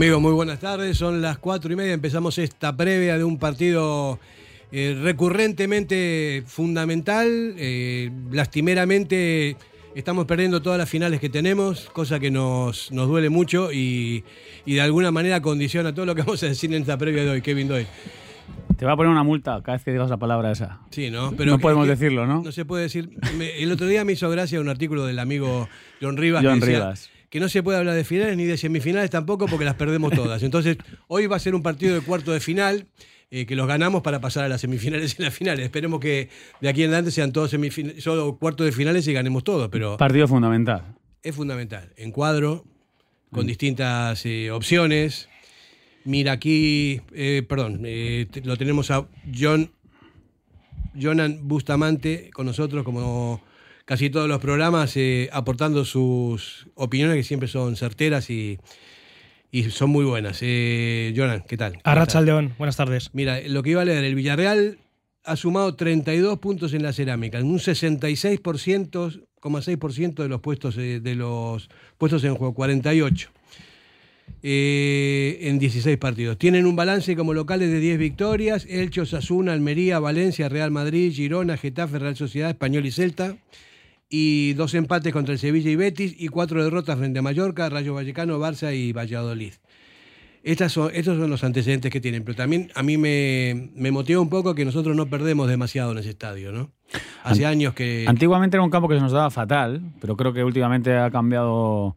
Amigos, muy buenas tardes. Son las cuatro y media. Empezamos esta previa de un partido eh, recurrentemente fundamental. Eh, lastimeramente estamos perdiendo todas las finales que tenemos, cosa que nos, nos duele mucho y, y de alguna manera condiciona todo lo que vamos a decir en esta previa de hoy. Kevin Doy. Te va a poner una multa cada vez que digas la palabra esa. Sí, ¿no? no podemos que- decirlo, ¿no? No se puede decir. Me- el otro día me hizo gracia un artículo del amigo John Rivas. John que decía Rivas. Que no se puede hablar de finales ni de semifinales tampoco porque las perdemos todas. Entonces, hoy va a ser un partido de cuarto de final eh, que los ganamos para pasar a las semifinales y las finales. Esperemos que de aquí en adelante sean todos semifinales, solo cuartos de finales y ganemos todos, pero Partido fundamental. es fundamental. En cuadro, Mm. con distintas eh, opciones. Mira aquí, eh, perdón, lo tenemos a John, Jonan Bustamante con nosotros como casi todos los programas, eh, aportando sus opiniones que siempre son certeras y, y son muy buenas. Eh, Jonan, ¿qué tal? Arrachaldeón, buenas tardes. Mira, lo que iba a leer, el Villarreal ha sumado 32 puntos en la cerámica, en un 66,6% de los puestos eh, de los puestos en juego, 48 eh, en 16 partidos. Tienen un balance como locales de 10 victorias, Elche, Osasuna, Almería, Valencia, Real Madrid, Girona, Getafe, Real Sociedad, Español y Celta. Y dos empates contra el Sevilla y Betis y cuatro derrotas frente a Mallorca, Rayo Vallecano, Barça y Valladolid. Estas son, estos son los antecedentes que tienen, pero también a mí me, me motiva un poco que nosotros no perdemos demasiado en ese estadio, ¿no? Hace años que... Antiguamente era un campo que se nos daba fatal, pero creo que últimamente ha cambiado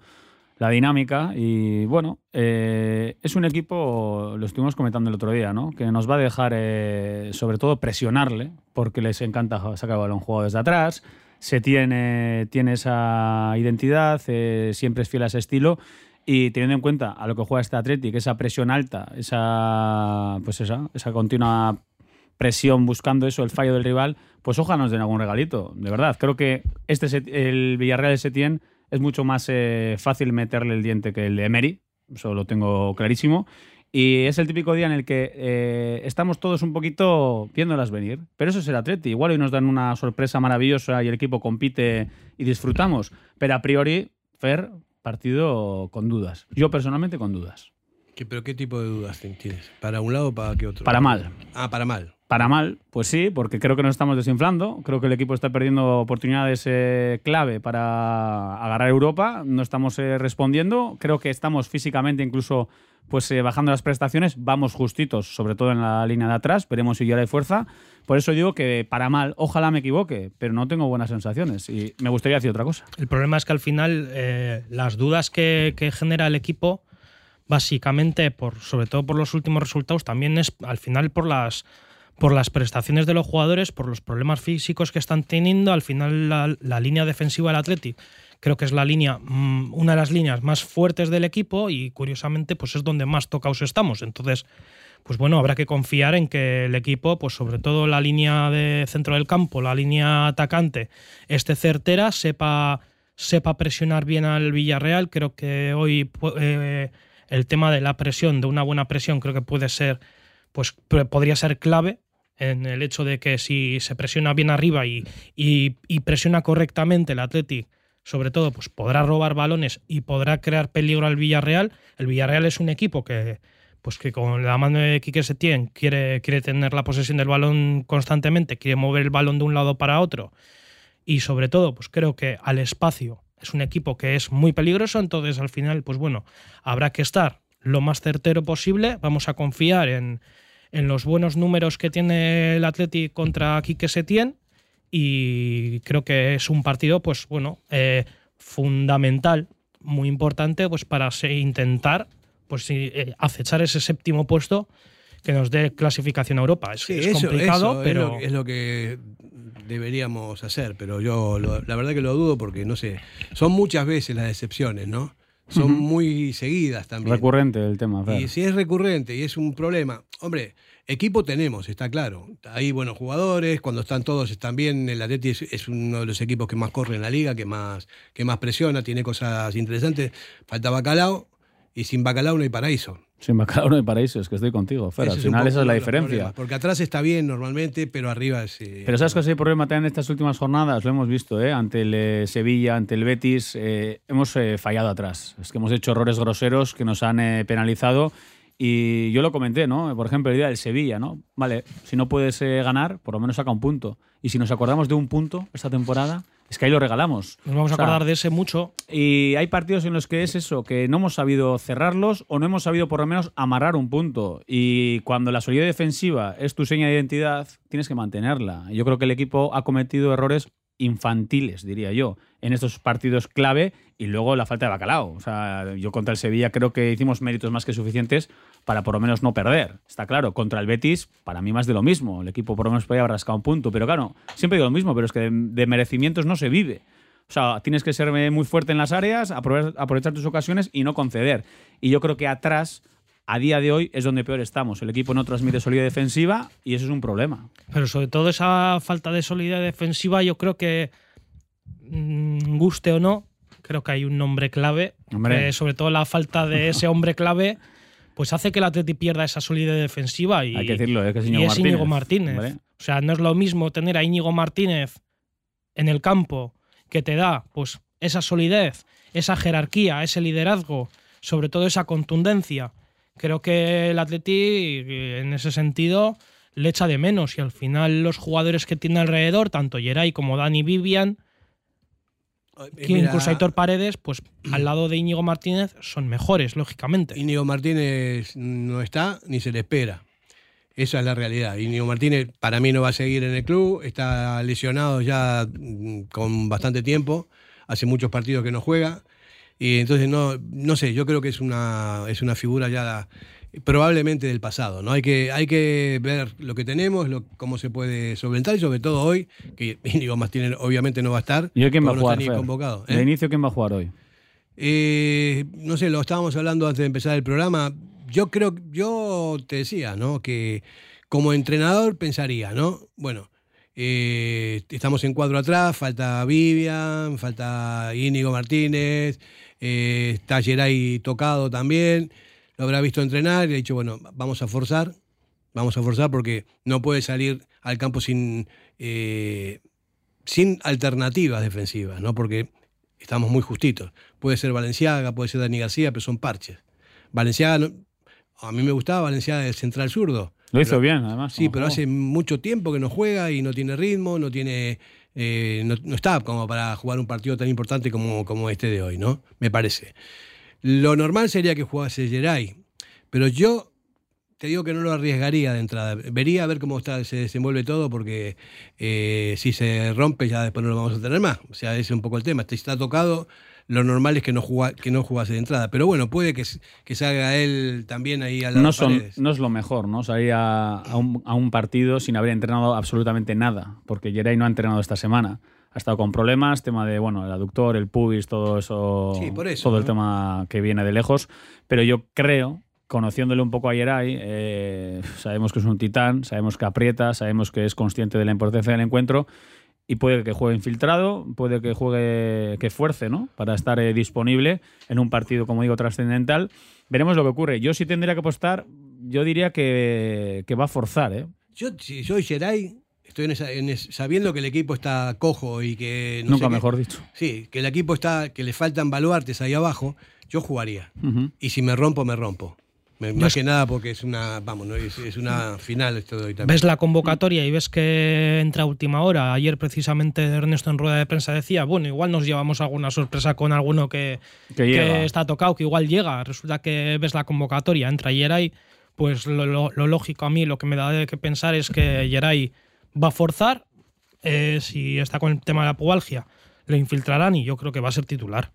la dinámica y bueno, eh, es un equipo, lo estuvimos comentando el otro día, ¿no? que nos va a dejar eh, sobre todo presionarle, porque les encanta sacar el balón jugado desde atrás, se tiene, tiene esa identidad, eh, siempre es fiel a ese estilo y teniendo en cuenta a lo que juega este Athletic, esa presión alta, esa, pues esa, esa continua presión buscando eso, el fallo del rival, pues ojalá nos den algún regalito. De verdad, creo que este el Villarreal de Setién es mucho más eh, fácil meterle el diente que el de Emery, eso lo tengo clarísimo. Y es el típico día en el que eh, estamos todos un poquito viéndolas venir. Pero eso es el Atleti. Igual hoy nos dan una sorpresa maravillosa y el equipo compite y disfrutamos. Pero a priori, Fer, partido con dudas. Yo personalmente con dudas. ¿Qué- ¿Pero qué tipo de dudas tienes? ¿Para un lado o para qué otro? Para mal. Ah, para mal. Para mal, pues sí, porque creo que nos estamos desinflando. Creo que el equipo está perdiendo oportunidades eh, clave para agarrar Europa. No estamos eh, respondiendo. Creo que estamos físicamente incluso pues eh, bajando las prestaciones. Vamos justitos, sobre todo en la línea de atrás. Veremos si ya hay fuerza. Por eso digo que para mal, ojalá me equivoque, pero no tengo buenas sensaciones. Y me gustaría decir otra cosa. El problema es que al final eh, las dudas que, genera el equipo, básicamente, por, sobre todo por los últimos resultados, también es al final por las por las prestaciones de los jugadores, por los problemas físicos que están teniendo, al final la, la línea defensiva del Athletic creo que es la línea, mm, una de las líneas más fuertes del equipo y curiosamente pues es donde más tocaos estamos. Entonces, pues bueno, habrá que confiar en que el equipo, pues sobre todo la línea de centro del campo, la línea atacante, esté certera, sepa, sepa presionar bien al Villarreal. Creo que hoy eh, el tema de la presión, de una buena presión, creo que puede ser, pues podría ser clave en el hecho de que si se presiona bien arriba y, y- y presiona correctamente el Athletic, sobre todo, pues podrá robar balones y podrá crear peligro al Villarreal. El Villarreal es un equipo que, pues que con la mano de Quique Setién quiere, quiere tener la posesión del balón constantemente, quiere mover el balón de un lado para otro. Y sobre todo, pues creo que al espacio es un equipo que es muy peligroso, entonces al final, pues bueno, habrá que estar lo más certero posible. Vamos a confiar en, en los buenos números que tiene el Athletic contra Quique Setién y creo que es un partido, pues bueno, eh, fundamental, muy importante, pues para se- intentar pues eh, acechar ese séptimo puesto que nos dé clasificación a Europa. Es, Sí, es eso, complicado, eso es pero lo- es, lo, que deberíamos hacer, pero yo lo- la verdad que lo dudo porque, no sé, son muchas veces las decepciones, ¿no? Son Ujú. muy seguidas también. Recurrente el tema, Fer. Y si es recurrente y es un problema, hombre, equipo tenemos, está claro. Hay buenos jugadores, cuando están todos están bien. El Atleti es, es uno de los equipos que más corre en la liga, que más, que más presiona, tiene cosas interesantes. Falta Bacalao y sin Bacalao no hay paraíso. Sin bacalao no hay paraíso, es que estoy contigo, Fer. Al Ese es final poco esa es la diferencia. problemas, Porque atrás está bien normalmente, pero arriba es. eh, Pero ¿sabes cuál es el problema también en estas últimas jornadas? Lo hemos visto, ¿eh? Ante el eh, Sevilla, ante el Betis, eh, hemos eh, fallado atrás. Es que hemos hecho errores groseros que nos han eh, penalizado. Y yo lo comenté, ¿no? Por ejemplo, el día del Sevilla, ¿no? Vale, si no puedes eh, ganar, por lo menos saca un punto. Y si nos acordamos de un punto esta temporada, es que ahí lo regalamos. Nos vamos a O sea, acordar de ese mucho. y hay partidos en los que es eso, que no hemos sabido cerrarlos o no hemos sabido por lo menos amarrar un punto. Y cuando la solidez defensiva es tu seña de identidad, tienes que mantenerla. Yo creo que el equipo ha cometido errores infantiles, diría yo, en estos partidos clave y luego la falta de bacalao. O sea, yo contra el Sevilla creo que hicimos méritos más que suficientes para por lo menos no perder. Está claro, contra el Betis, para mí más de lo mismo. El equipo por lo menos podía haber rascado un punto, pero claro, siempre digo lo mismo, pero es que de, de merecimientos no se vive. O sea, tienes que ser muy fuerte en las áreas, aprove- aprovechar tus ocasiones y no conceder. Y yo creo que atrás, a día de hoy, es donde peor estamos. El equipo no transmite solidez defensiva y eso es un problema. Pero sobre todo esa falta de solidez defensiva, yo creo que, mm, guste o no, creo que hay un nombre clave. Hombre. que sobre todo la falta de ese hombre clave, pues hace que el Atleti pierda esa solidez defensiva. Y, Hay que decirlo, ¿eh? que es Íñigo Martínez. Íñigo Martínez. Hombre. O sea, no es lo mismo tener a Íñigo Martínez en el campo que te da pues esa solidez, esa jerarquía, ese liderazgo, sobre todo esa contundencia. Creo que el Atleti eh, en ese sentido le echa de menos y al final los jugadores que tiene alrededor, tanto Geray como Dani Vivian, que mira, incluso Aitor Paredes, pues al lado de Íñigo Martínez son mejores, lógicamente. Íñigo Martínez no está ni se le espera. Esa es la realidad. Íñigo Martínez para mí no va a seguir en el club, está lesionado ya mm, con bastante tiempo, hace muchos partidos que no juega. Y entonces no, no sé, yo creo que es una, es una figura ya probablemente del pasado. ¿no? Hay, que, hay que ver lo que tenemos, lo- cómo se puede solventar y sobre todo hoy, que Íñigo Martínez obviamente no va a estar. ¿Y hoy quién va a no jugar? está ni Fer? convocado. ¿eh? De inicio, ¿quién va a jugar hoy? Eh, no sé, lo estábamos hablando antes de empezar el programa. Yo creo, yo te decía, ¿no? Que como entrenador pensaría, ¿no? Bueno, eh, estamos en cuadro atrás, falta Vivian, falta Íñigo Martínez, está Geray tocado también, lo habrá visto entrenar y ha dicho, bueno, vamos a forzar, vamos a forzar porque no puede salir al campo sin, eh, sin alternativas defensivas, ¿no? Porque estamos muy justitos. Puede ser Valenciaga, puede ser Dani García, pero son parches. Valenciaga, no- a mí me gustaba Valenciaga de central zurdo. Lo hizo Pero- bien, además. Sí, pero jugó. hace mucho tiempo que no juega y no tiene ritmo, no tiene. eh, no, no está como para jugar un partido tan importante como, como este de hoy, ¿no? Me parece. Lo normal sería que jugase Geray, pero yo te digo que no lo arriesgaría de entrada. Vería a ver cómo está, se desenvuelve todo, porque eh, si se rompe ya después no lo vamos a tener más. O sea, ese es un poco el tema. Este está tocado, lo normal es que no, juga- que no jugase de entrada. Pero bueno, puede que, que salga él también ahí al lado no, son, no es lo mejor, ¿no? Salir a, a un, a un partido sin haber entrenado absolutamente nada, porque Geray no ha entrenado esta semana. Ha estado con problemas, tema de, bueno, el aductor, el pubis, todo eso, Sí, por eso, todo el ¿no? tema que viene de lejos. Pero yo creo, conociéndole un poco a Geray, eh, sabemos que es un titán, sabemos que aprieta, sabemos que es consciente de la importancia del encuentro y puede que juegue infiltrado, puede que juegue, que fuerce, ¿no? Para estar eh, disponible en un partido, como digo, trascendental. Veremos lo que ocurre. Yo sí tendría que apostar, yo diría que, que va a forzar, ¿eh? Yo, si soy Geray, estoy en esa- en es- sabiendo que el equipo está cojo y que. no Nunca sé qué- mejor dicho. Sí, que el equipo está, que le faltan baluartes ahí abajo, yo jugaría. Y si me rompo, me rompo. Me- más es- que nada porque es una, vamos, ¿no? es, es una final esto de hoy también. ves la convocatoria y ves que entra a última hora. Ayer precisamente Ernesto en rueda de prensa decía, bueno, igual nos llevamos alguna sorpresa con alguno que, Que llega. está tocado, que igual llega. Resulta que ves la convocatoria, entra Yeray, pues lo, lo- lo lógico a mí, lo que me da de que pensar es que Yeray va a forzar, eh, si está con el tema de la pubalgia, lo infiltrarán y yo creo que va a ser titular.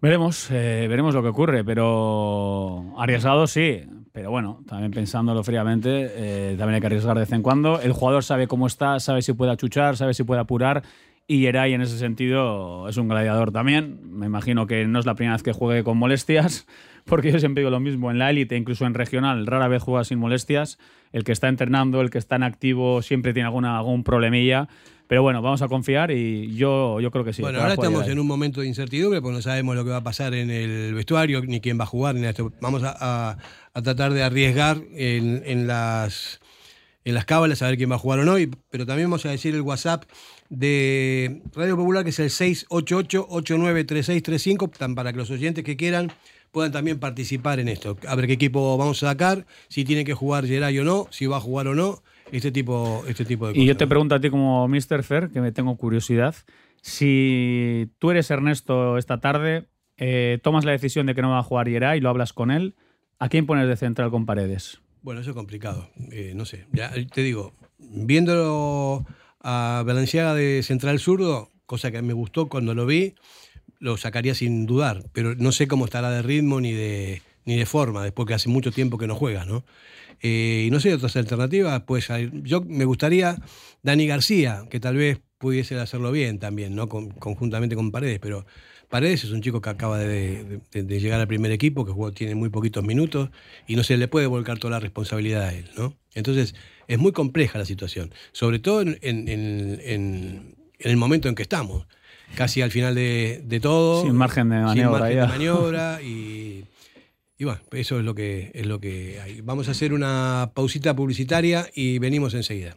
Veremos, eh, veremos lo que ocurre, pero arriesgado sí, pero bueno, también pensándolo fríamente, eh, también hay que arriesgar de vez en cuando. El jugador sabe cómo está, sabe si puede achuchar, sabe si puede apurar Y Geray en ese sentido es un gladiador también. Me imagino que no es la primera vez que juegue con molestias, porque yo siempre digo lo mismo. En la élite, incluso en regional, rara vez juega sin molestias. El que está entrenando, el que está en activo, siempre tiene alguna, algún problemilla. Pero bueno, vamos a confiar y yo, yo creo que sí. Bueno, ahora estamos en un momento de incertidumbre porque no sabemos lo que va a pasar en el vestuario, ni quién va a jugar, ni esto. Vamos a, tratar de arriesgar en, las en las cábalas a ver quién va a jugar o no, pero también vamos a decir el WhatsApp de Radio Popular, que es el 688-893635, para que los oyentes que quieran puedan también participar en esto. A ver qué equipo vamos a sacar, si tiene que jugar Geray o no, si va a jugar o no, este tipo, este tipo de cosas. Y yo te pregunto a ti como Mr. Fer, que me tengo curiosidad, si tú eres Ernesto esta tarde, eh, tomas la decisión de que no va a jugar Geray y lo hablas con él, ¿a quién pones de central con Paredes? Bueno, eso es complicado. Eh, no sé, ya te digo, viéndolo a Balenciaga de central zurdo, cosa que me gustó cuando lo vi, lo sacaría sin dudar, pero no sé cómo estará de ritmo ni de, ni de forma, después que hace mucho tiempo que no juega, ¿no? Eh, y no sé, otras alternativas, pues yo me gustaría Dani García, que tal vez pudiese hacerlo bien también, ¿no? conjuntamente con Paredes, pero Paredes es un chico que acaba de, llegar al primer equipo, que tiene muy poquitos minutos y no se le puede volcar toda la responsabilidad a él, ¿no? Entonces, es muy compleja la situación, sobre todo en, el momento en que estamos, casi al final de, todo. Sin margen de maniobra. Sin margen de maniobra y, bueno, eso es lo, que, es lo que hay. Vamos a hacer una pausita publicitaria y venimos enseguida.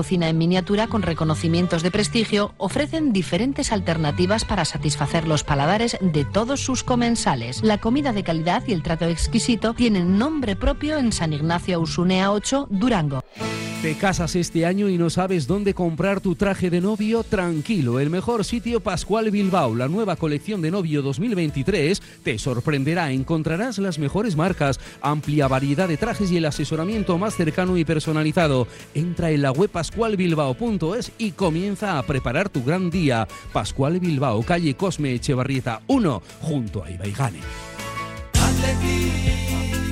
cocina en miniatura con reconocimientos de prestigio ofrecen diferentes alternativas para satisfacer los paladares de todos sus comensales. La comida de calidad y el trato exquisito tienen nombre propio en San Ignacio Usunea 8, Durango. ¿Te casas este año y no sabes dónde comprar tu traje de novio? Tranquilo, el mejor sitio Pascual Bilbao, la nueva colección de novio 2023, te sorprenderá. Encontrarás las mejores marcas, amplia variedad de trajes y el asesoramiento más cercano y personalizado. Entra en la web pascualbilbao.es y comienza a preparar tu gran día. Pascual Bilbao, calle Cosme Echevarrieta 1, junto a Ibaigane.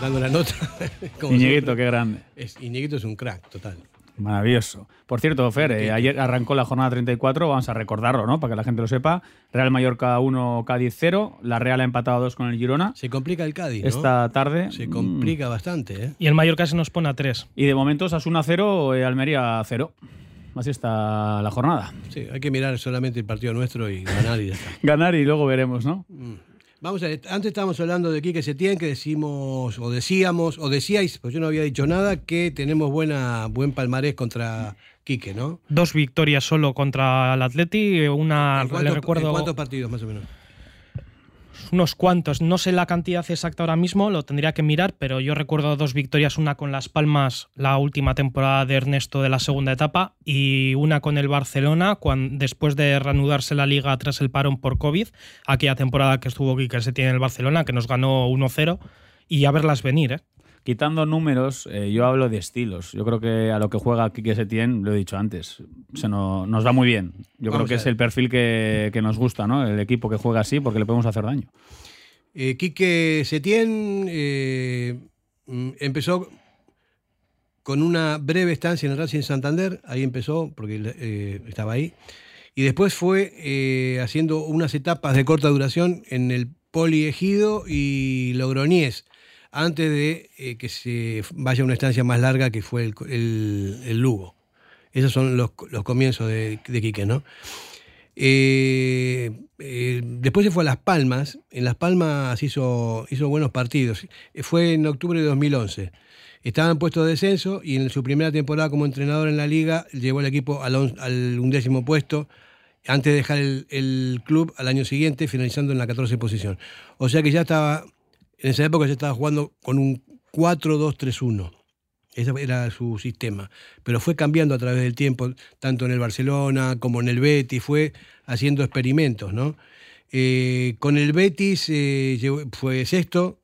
Dando la nota. Iñiguito, qué grande. Es, Iñiguito es un crack, total. Maravilloso. Por cierto, Fer, eh, ayer arrancó la jornada 34, vamos a recordarlo, ¿no? Para que la gente lo sepa. Real Mallorca 1, Cádiz 0. La Real ha empatado 2 con el Girona. Se complica el Cádiz, ¿no? Esta tarde. Se complica bastante, ¿eh? Y el Mallorca se nos pone a 3. Y de momento es 1 0, eh, Almería 0. así está la jornada. Sí, hay que mirar solamente el partido nuestro y ganar y ya está. Ganar y luego veremos, ¿no? Vamos a ver, antes estábamos hablando de Quique Setién, que decimos, o decíamos, o decíais, pues yo no había dicho nada, que tenemos buena, buen palmarés contra Quique, ¿no? Dos victorias solo contra el Atleti, una, ¿En le recuerdo, en ¿Cuántos partidos más o menos? Unos cuantos. No sé la cantidad exacta ahora mismo, lo tendría que mirar, pero yo recuerdo dos victorias, una con Las Palmas la última temporada de Ernesto de la segunda etapa y una con el Barcelona cuan- después de reanudarse la liga tras el parón por COVID, aquella temporada que estuvo Quique Setién en el Barcelona, que nos ganó 1-0 y a verlas venir, ¿eh? Quitando números, eh, yo hablo de estilos. Yo creo que a lo que juega Quique Setién, lo he dicho antes, se no- nos va muy bien. Yo Vamos creo que es el perfil que, que nos gusta, ¿no? El equipo que juega así porque le podemos hacer daño. Eh, Quique Setién eh, empezó con una breve estancia en el Racing Santander, ahí empezó, porque eh, estaba ahí, y después fue haciendo unas etapas de corta duración en el Poli Ejido y Logroñés, antes de eh, que se vaya a una estancia más larga que fue el, el- Lugo. Esos son los, los comienzos de, Quique, ¿no? Eh, eh, después se fue a Las Palmas. En Las Palmas hizo, hizo buenos partidos. Fue en octubre de 2011. Estaba en puesto de descenso y en su primera temporada como entrenador en la liga llevó al equipo al, on- al undécimo puesto antes de dejar el, el club al año siguiente, finalizando en la 14 posición. O sea que ya estaba, en esa época ya estaba jugando con un 4-2-3-1. Ese era su sistema. Pero fue cambiando a través del tiempo, tanto en el Barcelona como en el Betis, fue haciendo experimentos, ¿no? Eh, con el Betis eh, fue sexto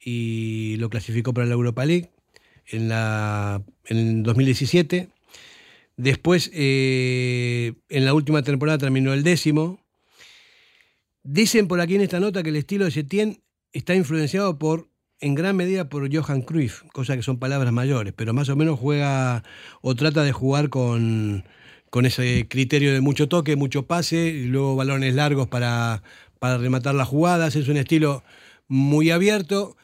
y lo clasificó para la Europa League en, la, en 2017. Después, eh, en la última temporada terminó el décimo. Dicen por aquí en esta nota que el estilo de Setién está influenciado por, en gran medida por Johan Cruyff, cosa que son palabras mayores, pero más o menos juega o trata de jugar con, con ese criterio de mucho toque, mucho pase, y luego balones largos para, para rematar las jugadas. Es un estilo muy abierto.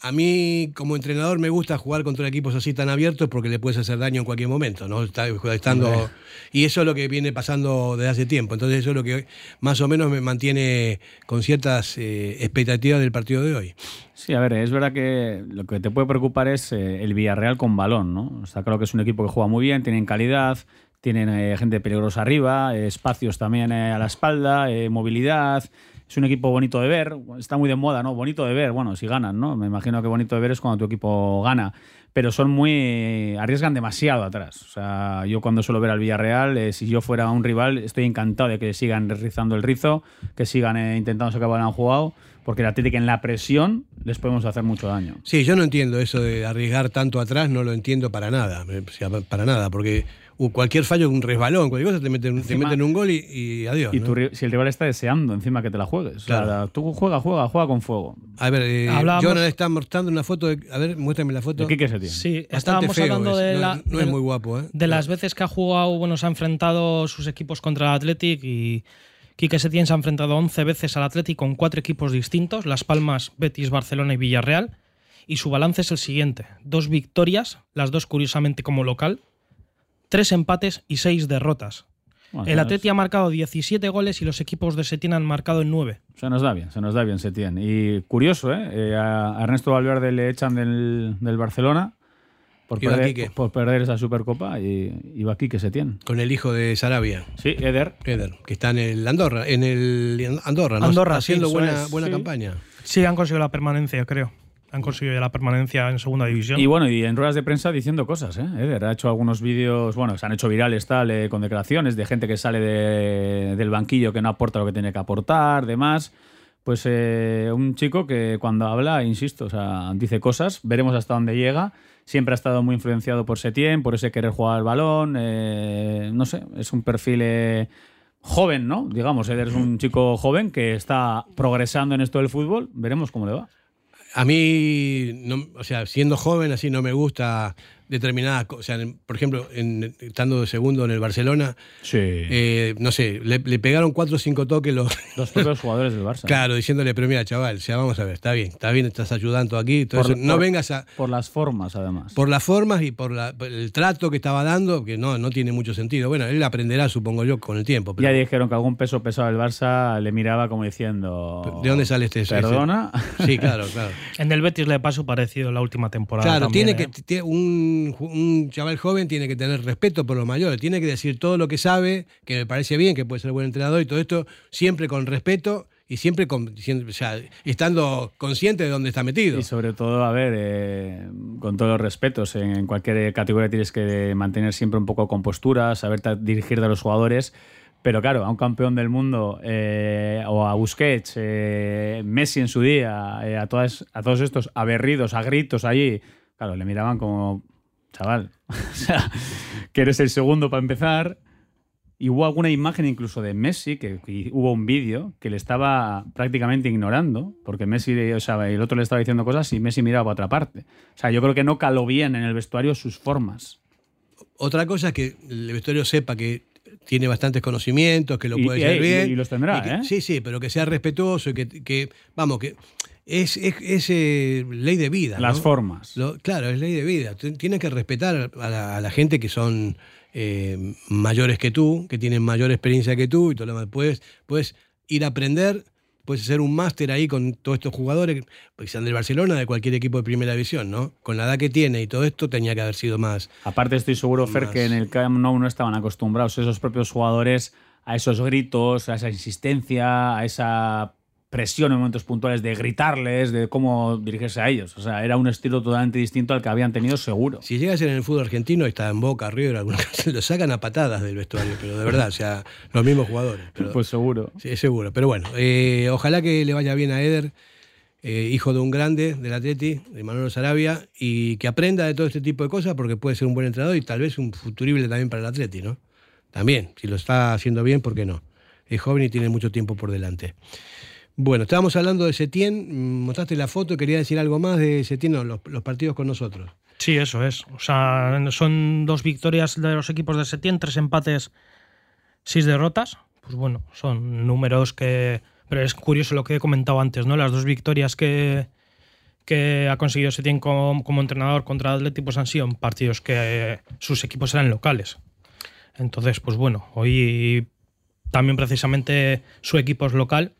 A mí, como entrenador, me gusta jugar contra equipos así tan abiertos porque le puedes hacer daño en cualquier momento, ¿no? Estando, y eso es lo que viene pasando desde hace tiempo. Entonces, eso es lo que más o menos me mantiene con ciertas eh, expectativas del partido de hoy. Sí, a ver, es verdad que lo que te puede preocupar es eh, el Villarreal con balón, ¿no? Está claro que es un equipo que juega muy bien, tienen calidad, tienen eh, gente peligrosa arriba, espacios también a la espalda, movilidad. Es un equipo bonito de ver, está muy de moda, ¿no? Bonito de ver, bueno, si ganan, ¿no? Me imagino que bonito de ver es cuando tu equipo gana, pero son muy. arriesgan demasiado atrás. O sea, yo cuando suelo ver al Villarreal, eh, si yo fuera un rival, estoy encantado de que sigan rizando el rizo, que sigan eh, intentando sacar balón jugado, porque el Atlético en la presión les podemos hacer mucho daño. Sí, yo no entiendo eso de arriesgar tanto atrás, no lo entiendo para nada, eh, para nada, porque uh, cualquier fallo, un resbalón, cualquier cosa, te meten, te Encima- meten un gol y, y adiós. Y ¿no? tu si el rival está deseando encima que te la juegues. O sea, Claro. tú juega, juega, juega con fuego. A ver, eh, Hablábamos- Jonathan está mostrando una foto, de, a ver, muéstrame la foto. ¿De qué que se tiene? Sí, Bastante estábamos feo hablando es, de, no, la- no de- es muy guapo, ¿eh? de las veces que ha jugado, bueno, se ha enfrentado sus equipos contra el Athletic y Quique Setién se ha enfrentado 11 veces al Athletic con cuatro equipos distintos, Las Palmas, Betis, Barcelona y Villarreal. Y su balance es el siguiente: dos victorias, las dos curiosamente como local, tres empates y seis derrotas. Bueno, El Atleti ha marcado 17 goles y los equipos de Setién han marcado en 9. nos, se nos da bien, se nos da bien Setién. Y curioso, ¿eh? Eh, a Ernesto Valverde le echan del, del Barcelona por perder, Quique. por perder esa Supercopa y, y va Quique Setién. Con el hijo de Sarabia, Sí, Eder. Eder, que está en el Andorra, en el Andorra, ¿no? Andorra, haciendo sí, buena, buena sí. campaña. Sí, han conseguido la permanencia, creo. Han conseguido ya la permanencia en segunda división. Y bueno, y en ruedas de prensa diciendo cosas, ¿eh? Eder ha hecho algunos vídeos, bueno, se han hecho virales tal, eh, con declaraciones de gente que sale de- del banquillo que no aporta lo que tiene que aportar, demás. Pues eh, un chico que cuando habla, insisto, o sea, dice cosas, veremos hasta dónde llega. Siempre ha estado muy influenciado por Setién, por ese querer jugar al balón. eh, no sé, es un perfil joven, ¿no? Digamos, Eder es un chico joven que está progresando en esto del fútbol. Veremos cómo le va. A mí, no- o sea, siendo joven así no me gusta determinadas cosas. O sea, en- por ejemplo, en- estando de segundo en el Barcelona, Sí. eh, no sé, le, le pegaron cuatro o cinco toques los. Los propios jugadores del Barça. Claro, diciéndole, pero mira, chaval, o sea, vamos a ver, está bien, está bien, estás ayudando aquí, todo Por- eso. no por- vengas a. Por las formas, además. Por las formas y por, la- por el trato que estaba dando, que no, no tiene mucho sentido. Bueno, él aprenderá, supongo yo, con el tiempo. Pero Ya dijeron que algún peso pesado del Barça le miraba como diciendo. ¿De dónde sale este? ese- Perdona. Sí, claro, claro. En el Betis le pasó parecido la última temporada. Claro, también, tiene ¿eh? que tie- un, un chaval joven tiene que tener respeto por los mayores, tiene que decir todo lo que sabe, que me parece bien, que puede ser buen entrenador y todo esto, siempre con respeto y siempre con, estando consciente de dónde está metido. Y sobre todo, a ver, eh, con todos los respetos, en cualquier categoría tienes que mantener siempre un poco compostura, saber dirigir a los jugadores. Pero claro, a un campeón del mundo eh, o a Busquets, eh, Messi en su día, eh, a, todas, a todos estos aberridos, a gritos allí, claro, le miraban como, chaval, o sea, que eres el segundo para empezar. Y hubo alguna imagen incluso de Messi, que, que hubo un vídeo que le estaba prácticamente ignorando, porque Messi, o sea, el otro le estaba diciendo cosas y Messi miraba para otra parte. O sea, yo creo que no caló bien en el vestuario sus formas. Otra cosa es que el vestuario sepa que tiene bastantes conocimientos, que lo Y- puede y- hacer y- bien. y los tendrá, que- ¿eh? Sí, sí, pero que sea respetuoso y que, que vamos, que es, es, es, eh, ley de vida. Las ¿no? formas. Lo- claro, es ley de vida. Tienes que respetar a la, a la gente que son eh, mayores que tú, que tienen mayor experiencia que tú y todo lo demás. Puedes, puedes ir a aprender, puedes hacer un máster ahí con todos estos jugadores, porque sean del Barcelona, de cualquier equipo de primera división, ¿no? Con la edad que tiene y todo esto tenía que haber sido más. Aparte estoy seguro, Fer, Más. que en el Camp Nou no estaban acostumbrados esos propios jugadores a esos gritos, a esa insistencia, a esa presión en momentos puntuales de gritarles, de cómo dirigirse a ellos. O sea, era un estilo totalmente distinto al que habían tenido seguro. Si llega a ser en el fútbol argentino, está en Boca, River, lo sacan a patadas del vestuario, pero de verdad, o sea, los mismos jugadores. pero- Pues seguro. Sí, seguro. Pero bueno, eh, ojalá que le vaya bien a Eder, eh, hijo de un grande del Atleti, de Manolo Sarabia, y que aprenda de todo este tipo de cosas porque puede ser un buen entrenador y tal vez un futurible también para el Atleti, ¿no? También, si lo está haciendo bien, ¿por qué no? Es joven y tiene mucho tiempo por delante. Bueno, estábamos hablando de Setién, mm, mostraste la foto, quería decir algo más de Setién, los, partidos con nosotros. Sí, eso es. O sea, son dos victorias de los equipos de Setién, tres empates, seis derrotas. Pues bueno, son números que. Pero es curioso lo que he comentado antes, ¿no? Las dos victorias que, que ha conseguido Setién como, como entrenador contra Atleti pues han sido partidos que eh, sus equipos eran locales. Entonces, pues bueno, hoy también precisamente su equipo es local.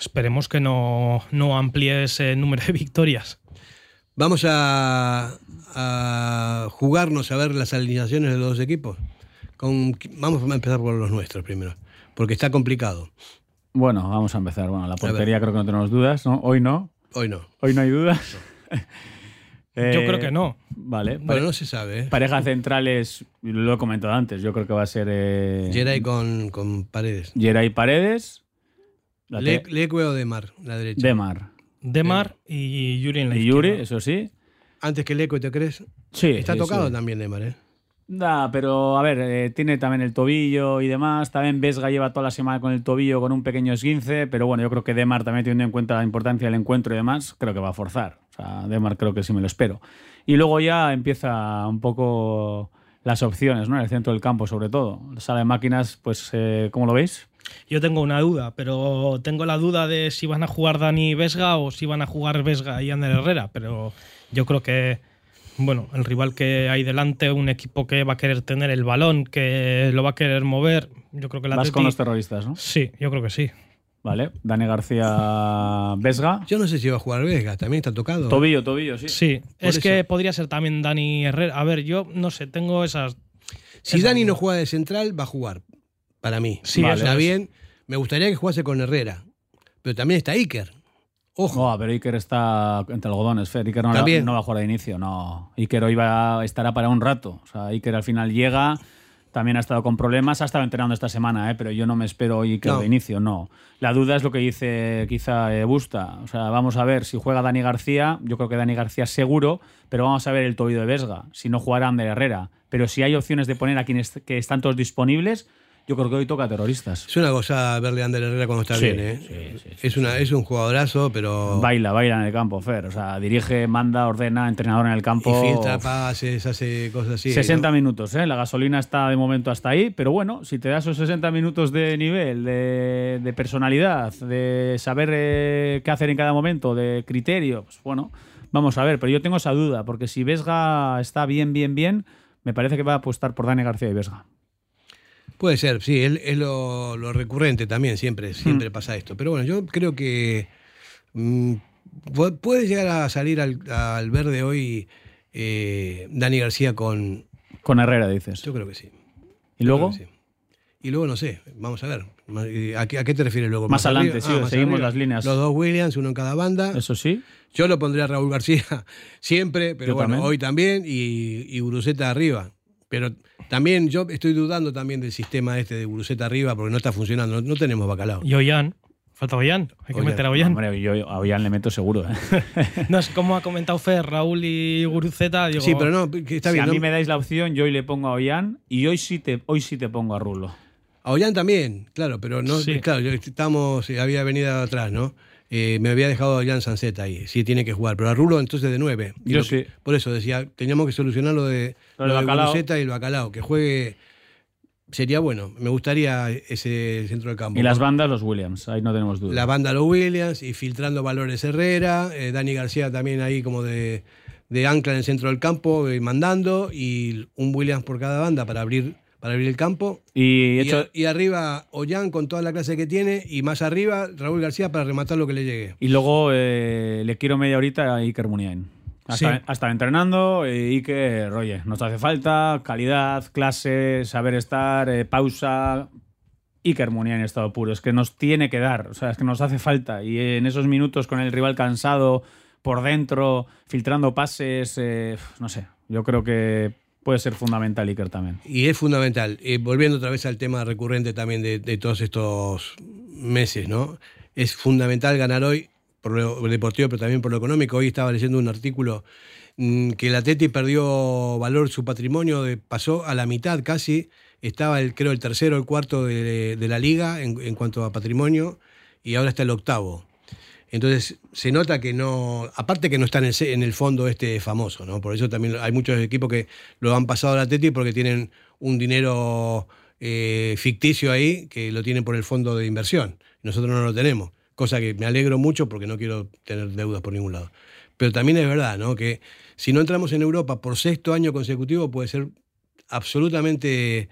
Esperemos que no, no amplíe ese número de victorias. Vamos a, a jugarnos a ver las alineaciones de los dos equipos. Con, vamos a empezar por los nuestros primero, porque está complicado. Bueno, vamos a empezar. Bueno, la portería creo que no tenemos dudas, ¿no? Hoy no. Hoy no. Hoy no hay dudas. Eh, Yo creo que no. Vale. Bueno, no se sabe. ¿eh? Pareja centrales, lo he comentado antes, yo creo que va a ser eh, Geray con, con paredes. Geray Paredes, Le, Leque o Demar, la derecha. Demar Demar y Yuri en la y Yuri, izquierda. eso sí. Antes que Leco, ¿te crees? Sí, Está sí, tocado sí. también Demar, ¿eh? Da, pero a ver, eh, tiene también el tobillo y demás. También Vesga lleva toda la semana con el tobillo con un pequeño esguince, pero bueno, yo creo que Demar también teniendo en cuenta la importancia del encuentro y demás, creo que va a forzar. O sea, Demar creo que sí me lo espero. Y luego ya empieza un poco las opciones, ¿no? En el centro del campo, sobre todo. La sala de máquinas, pues, eh, ¿cómo lo veis? Yo tengo una duda, pero tengo la duda de si van a jugar Dani Vesga o si van a jugar Vesga y Ander Herrera, pero yo creo que bueno, el rival que hay delante, un equipo que va a querer tener el balón, que lo va a querer mover, yo creo que la Vas con los terroristas, ¿no? Sí, yo creo que sí. Vale. Dani García Vesga. Yo no sé si va a jugar Vega, también está tocado. Tobillo, tobillo, sí. Sí, Por es que podría ser también Dani Herrera. A ver, yo no sé, tengo esas Si Dani no juega de central, va a jugar. Para mí. Sí, Vale. está es. bien. Me gustaría que jugase con Herrera. Pero también está Iker. Ojo. No, pero Iker está entre algodones, Fer. Iker no, También. no va a jugar de inicio, no. Iker hoy va, estará para un rato. O sea, Iker al final llega, también ha estado con problemas, ha estado entrenando esta semana, ¿eh? pero yo no me espero hoy Iker No. de inicio, no. La duda es lo que dice quizá eh, Busta. O sea, vamos a ver si juega Dani García. Yo creo que Dani García seguro, pero vamos a ver el tobillo de Vesga. Si no jugará Ander Herrera. Pero si hay opciones de poner a quienes que están todos disponibles, yo creo que hoy toca terroristas. Es una gozada verle a Ander Herrera cuando está Sí, bien, ¿eh? sí, sí, es, una, es un jugadorazo, pero. Baila, baila en el campo, Fer. O sea, dirige, manda, ordena, entrenador en el campo. Y filtra pases, hace cosas así. 60 ¿no? minutos, ¿eh? La gasolina está de momento hasta ahí, pero bueno, si te das esos 60 minutos de nivel, de, de personalidad, de saber eh, qué hacer en cada momento, de criterio, pues bueno, vamos a ver. Pero yo tengo esa duda, porque si Vesga está bien, bien, bien, me parece que va a apostar por Dani García y Vesga. Puede ser, sí, es, es lo, lo recurrente también, siempre, Mm. siempre pasa esto. Pero bueno, yo creo que mm, pu- puede llegar a salir al, al verde hoy eh, Dani García con. Con Herrera, dices. Yo creo que sí. ¿Y luego? Sí. Y luego no sé, vamos a ver. ¿A qué, a qué te refieres luego? Más adelante, sí, Ah, más seguimos arriba. las líneas. Los dos Williams, uno en cada banda. Eso sí. Yo lo pondría a Raúl García siempre, pero Yo bueno, también. hoy también y, y Guruceta arriba. Pero también yo estoy dudando también del sistema este de Guruceta arriba porque no está funcionando, no, no tenemos bacalao. Y Ollán. Falta Ollán. Hay que Ollán. meter a Ollán. Hombre, yo a Ollán le meto seguro. ¿eh? No es como ha comentado Fer, Raúl y Guruceta. Digo, Sí, pero no, que está si bien. a ¿no? mí me dais la opción, yo hoy le pongo a Ollán y hoy sí te, hoy sí te pongo a Rulo. A Ollán también, claro, pero no, Sí. claro, yo estamos, eh, había venido atrás, ¿no? Eh, me había dejado a Ollán Sancet ahí, sí tiene que jugar, pero a Rulo entonces de nueve. Y Yo lo que- sí. Por eso decía, teníamos que solucionar lo de, Lo de bacalao. Y el bacalao, que juegue, sería bueno, me gustaría ese centro del campo. Y las bandas, los Williams, ahí no tenemos duda. La banda Los Williams y filtrando valores Herrera, eh, Dani García también ahí como de, de ancla en el centro del campo, eh, mandando, y un Williams por cada banda para abrir, para abrir el campo. y Y, hecho, a- y arriba Ollán con toda la clase que tiene, y más arriba Raúl García para rematar lo que le llegue. Y luego eh, le quiero media horita a Iker Muniain. Hasta, Sí. hasta entrenando, eh, Iker, oye, nos hace falta calidad, clase, saber estar, eh, pausa. Iker Muniain en estado puro, es que nos tiene que dar, o sea, es que nos hace falta. Y en esos minutos con el rival cansado, por dentro, filtrando pases, eh, no sé, yo creo que puede ser fundamental Iker también. Y es fundamental, eh, volviendo otra vez al tema recurrente también de, de todos estos meses, ¿no? Es fundamental ganar hoy por lo deportivo, pero también por lo económico. Hoy estaba leyendo un artículo mm, que el Atleti perdió valor, su patrimonio de- pasó a la mitad casi, estaba el, creo el tercero el cuarto de, la liga en, en cuanto a patrimonio y ahora está el octavo. Entonces se nota que no, aparte que no está en el, en el fondo este famoso, ¿no? Por eso también hay muchos equipos que lo han pasado al Atleti porque tienen un dinero eh, ficticio ahí que lo tienen por el fondo de inversión. Nosotros no lo tenemos, cosa que me alegro mucho porque no quiero tener deudas por ningún lado. Pero también es verdad, ¿no? Que si no entramos en Europa por sexto año consecutivo puede ser absolutamente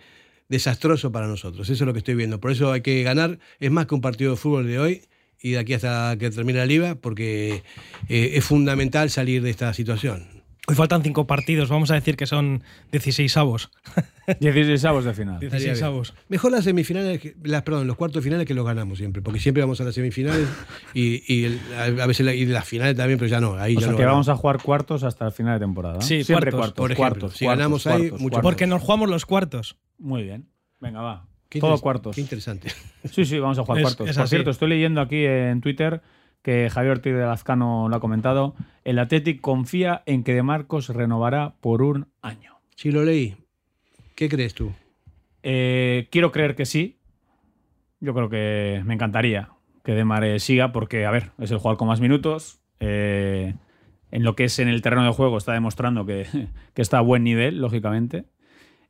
desastroso para nosotros. Eso es lo que estoy viendo. Por eso hay que ganar. Es más que un partido de fútbol de hoy y de aquí hasta que termine la liga, porque eh, es fundamental salir de esta situación. Hoy faltan cinco partidos, vamos a decir que son 16 avos. 16 avos de final. 16 avos. Mejor las semifinales, las, perdón, los cuartos de finales que los ganamos siempre, porque siempre vamos a las semifinales y, y el- a veces la- y las finales también, pero ya no. Ahí O ya sea no que ganamos. vamos a jugar cuartos hasta el final de temporada. Sí, siempre cuartos, cuartos. por ejemplo. cuartos, Si cuartos, ganamos ahí, cuartos, mucho. Porque nos jugamos los cuartos. Muy bien. Venga, va. Qué Todo cuartos. Qué interesante. Sí, sí, vamos a jugar Es- cuartos. es Por cierto, estoy leyendo aquí en Twitter que Javier Ortiz de Lazcano lo ha comentado. El Athletic confía en que De Marcos renovará por un año. Si lo leí, ¿qué crees tú? Eh, quiero creer que sí. Yo creo que me encantaría que Demar eh, siga porque, a ver, es el jugador con más minutos. Eh, en lo que es en el terreno de juego está demostrando que, que está a buen nivel, lógicamente.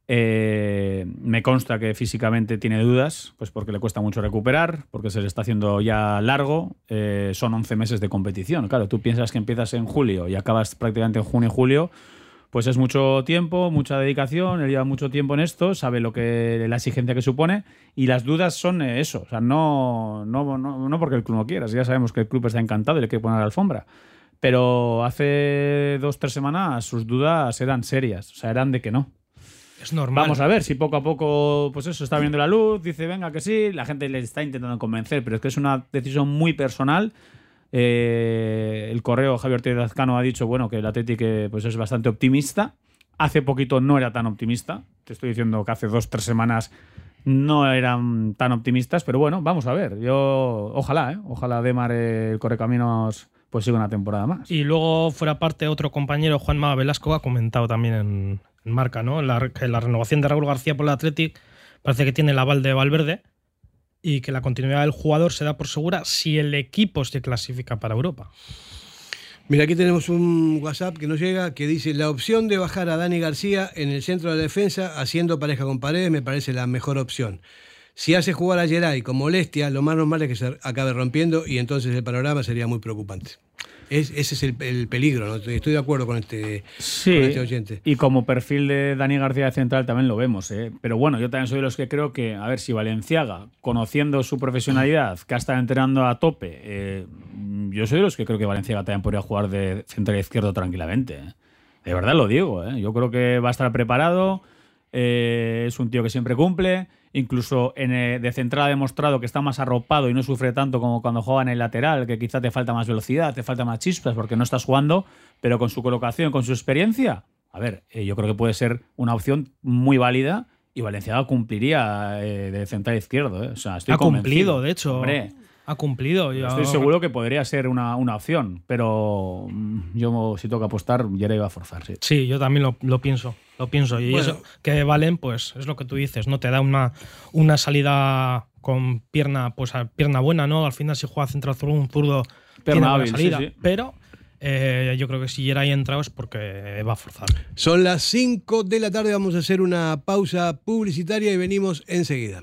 Eh, me consta que físicamente tiene dudas, pues porque le cuesta mucho recuperar, porque se le está haciendo ya largo. Eh, son 11 meses de competición. Claro, tú piensas que empiezas en julio y acabas prácticamente en junio y julio. Pues es mucho tiempo, mucha dedicación, él lleva mucho tiempo en esto, sabe lo que la exigencia que supone y las dudas son eh, eso, o sea, no, no, no, no porque el club no quiera, ya sabemos que el club está encantado y le quiere poner la alfombra, pero hace dos, tres semanas sus dudas eran serias, o sea, eran de que no. Es normal. Vamos a ver si poco a poco, pues eso, está viendo la luz, dice, venga, que sí, la gente le está intentando convencer, pero es que es una decisión muy personal. Eh, el correo Javier Ortiz Azcano ha dicho, bueno, que el Atlético eh, pues es bastante optimista. Hace poquito no era tan optimista. Te estoy diciendo que hace dos, tres semanas no eran tan optimistas, pero bueno, vamos a ver. Yo, ojalá, ¿eh? Ojalá Demar, el Correcaminos, pues siga una temporada más. Y luego, fuera parte, otro compañero, Juanma Velasco, ha comentado también en Marca, ¿no? La, la renovación de Raúl García por el Athletic parece que tiene el aval de Valverde y que la continuidad del jugador se da por segura si el equipo se clasifica para Europa. Mira, aquí tenemos un WhatsApp que nos llega que dice la opción de bajar a Dani García en el centro de la defensa haciendo pareja con Paredes me parece la mejor opción. Si hace jugar a Geray con molestia, lo más normal es que se acabe rompiendo y entonces el panorama sería muy preocupante. Es, ese es el, el peligro, ¿no? Estoy de acuerdo con este, Sí, con este oyente. y como perfil de Dani García de Central también lo vemos. ¿eh? Pero bueno, yo también soy de los que creo que, a ver, si Valenciaga, conociendo su profesionalidad, que ha estado entrenando a tope, eh, yo soy de los que creo que Valenciaga también podría jugar de central izquierdo tranquilamente. ¿eh? De verdad lo digo, ¿eh? yo creo que va a estar preparado, es un tío que siempre cumple, incluso en, eh, de central ha demostrado que está más arropado y no sufre tanto como cuando juega en el lateral, que quizá te falta más velocidad, te falta más chispas porque no estás jugando, pero con su colocación, con su experiencia, a ver, eh, yo creo que puede ser una opción muy válida y Valenciaga cumpliría eh, de central izquierdo. ¿eh? O sea, estoy ha cumplido, de hecho. Hombre, Ha cumplido. Yo- estoy seguro que podría ser una, una opción, pero mm, yo si toca apostar, ya iba a forzar. Sí. Sí, yo también lo, lo pienso. Lo pienso. Y Bueno. eso que Valen, pues es lo que tú dices, ¿no? Te da una, una salida con pierna, pues a pierna buena, ¿no? Al final, si juega central zurdo, un zurdo tiene buena hábil, salida. sí. Pero eh, yo creo que si Yeray entrado es porque va a forzar. Son las 5 de la tarde, vamos a hacer una pausa publicitaria y venimos enseguida.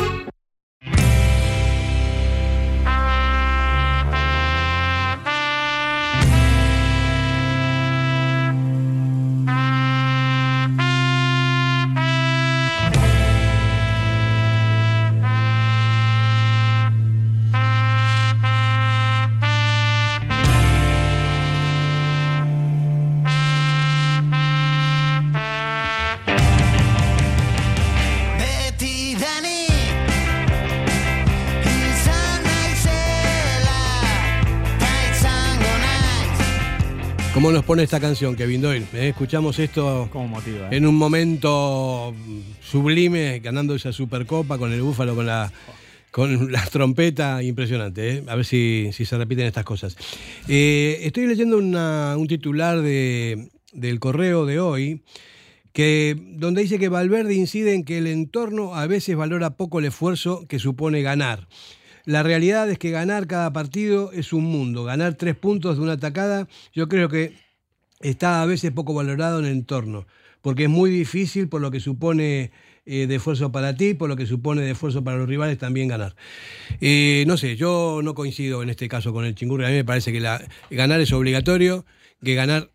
¿Cómo nos pone esta canción, Kevin Doyle? ¿Eh? Escuchamos esto motiva. ¿eh? en un momento sublime, ganando esa Supercopa con el Búfalo, con la, con la trompeta, impresionante. ¿eh? A ver si, si se repiten estas cosas. Estoy leyendo una- un titular de, del correo de hoy, que, donde dice que Valverde incide en que el entorno a veces valora poco el esfuerzo que supone ganar. La realidad es que ganar cada partido es un mundo. Ganar tres puntos de una atacada, yo creo que está a veces poco valorado en el entorno, porque es muy difícil por lo que supone eh, de esfuerzo para ti, por lo que supone de esfuerzo para los rivales también ganar. Eh, no sé, yo no coincido en este caso con el Chingurri, a mí me parece que ganar es obligatorio, que ganar,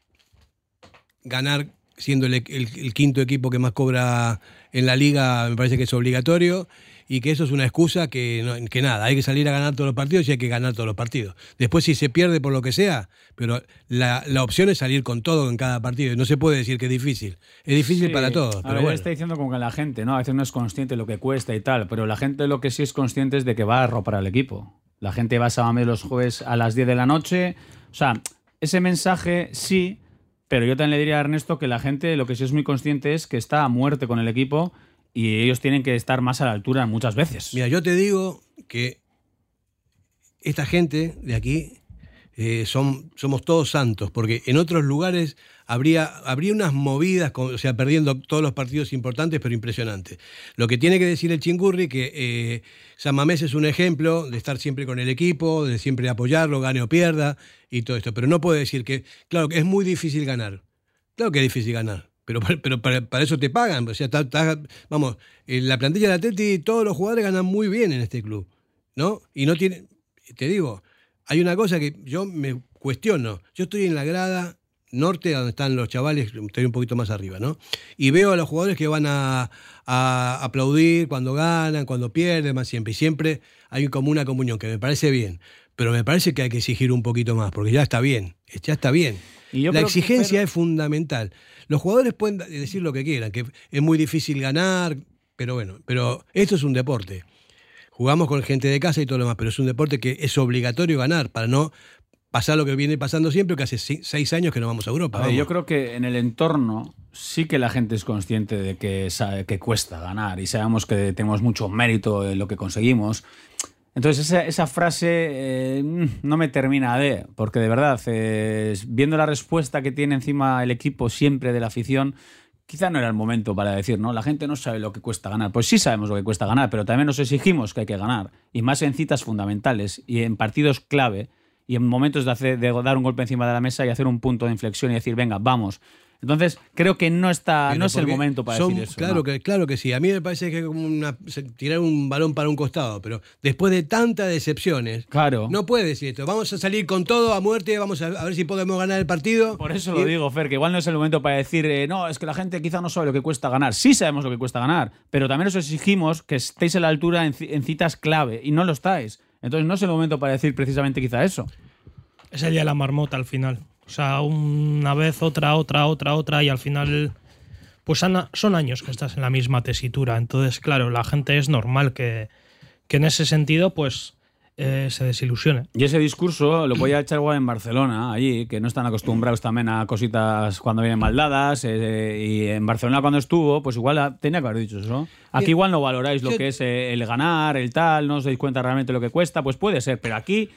ganar siendo el quinto equipo que más cobra en la liga me parece que es obligatorio y que eso es una excusa que, no- que nada, hay que salir a ganar todos los partidos y hay que ganar todos los partidos. Después si se pierde por lo que sea, pero la, la opción es salir con todo en cada partido y no se puede decir que es difícil. Es difícil Sí, para todos, a pero ver, bueno. está diciendo como que la gente, ¿no? A veces no es consciente de lo que cuesta y tal, pero la gente lo que sí es consciente es de que va a arropar al equipo. La gente va a Sabamés los jueves a las 10 de la noche. O sea, ese mensaje sí, pero yo también le diría a Ernesto que la gente lo que sí es muy consciente es que está a muerte con el equipo y ellos tienen que estar más a la altura muchas veces. Mira, yo te digo que esta gente de aquí eh, son, somos todos santos, porque en otros lugares habría, habría unas movidas, con- o sea, perdiendo todos los partidos importantes, pero impresionantes. Lo que tiene que decir el Chingurri, que eh, San Mamés es un ejemplo de estar siempre con el equipo, de siempre apoyarlo, gane o pierda, y todo esto. Pero no puede decir que, claro, que es muy difícil ganar. Claro que es difícil ganar. Pero, pero para, para eso te pagan. O sea, está- está- vamos, en la plantilla de Atleti todos los jugadores ganan muy bien en este club. ¿No? Y no tiene. Te digo, hay una cosa que yo me cuestiono. Yo estoy en la grada norte, donde están los chavales, estoy un poquito más arriba, ¿no? Y veo a los jugadores que van a, a aplaudir cuando ganan, cuando pierden, más siempre. Y siempre hay como una comunión, que me parece bien. Pero me parece que hay que exigir un poquito más, porque ya está bien. Ya está bien. Y yo la que, exigencia pero- es fundamental. Los jugadores pueden decir lo que quieran, que es muy difícil ganar, pero bueno, pero esto es un deporte. Jugamos con gente de casa y todo lo demás, pero es un deporte que es obligatorio ganar para no pasar lo que viene pasando siempre, que hace seis años que no vamos a Europa. Vamos. yo creo que en el entorno sí que la gente es consciente de que, sabe, que cuesta ganar y sabemos que tenemos mucho mérito en lo que conseguimos. Entonces esa, frase eh, mm, no me termina de, porque de verdad, eh, viendo la respuesta que tiene encima el equipo siempre de la afición, quizá no era el momento para decir, ¿no? La gente no sabe lo que cuesta ganar. Pues sí sabemos lo que cuesta ganar, pero también nos exigimos que hay que ganar. Y más en citas fundamentales y en partidos clave y en momentos de, hacer, de dar un golpe encima de la mesa y hacer un punto de inflexión y decir, venga, vamos. Entonces, creo que no está, Pero no es el momento para son- decir eso. Claro, ¿no? que, claro que sí. A mí me parece que es como una, tirar un balón para un costado, pero después de tantas decepciones, Claro. no puede decir esto. Vamos a salir con todo a muerte, vamos a, a ver si podemos ganar el partido. Por eso lo Y- digo, Fer, que igual no es el momento para decir, eh, no, es que la gente quizá no sabe lo que cuesta ganar. Sí sabemos lo que cuesta ganar, pero también os exigimos que estéis a la altura en, en citas clave y no lo estáis. Entonces no es el momento para decir precisamente quizá eso. Es el día de la marmota al final. O sea, una vez, otra, otra, otra, otra, y al final, pues son años que estás en la misma tesitura. Entonces, claro, la gente es normal que, que en ese sentido, pues, eh, se desilusione. Y ese discurso lo voy a echar igual en Barcelona, allí, que no están acostumbrados también a cositas cuando vienen mal dadas. eh, y en Barcelona cuando estuvo, pues igual tenía que haber dicho eso. Aquí igual no valoráis lo que es eh, el ganar, el tal, no os dais cuenta realmente lo que cuesta, pues puede ser. Pero aquí,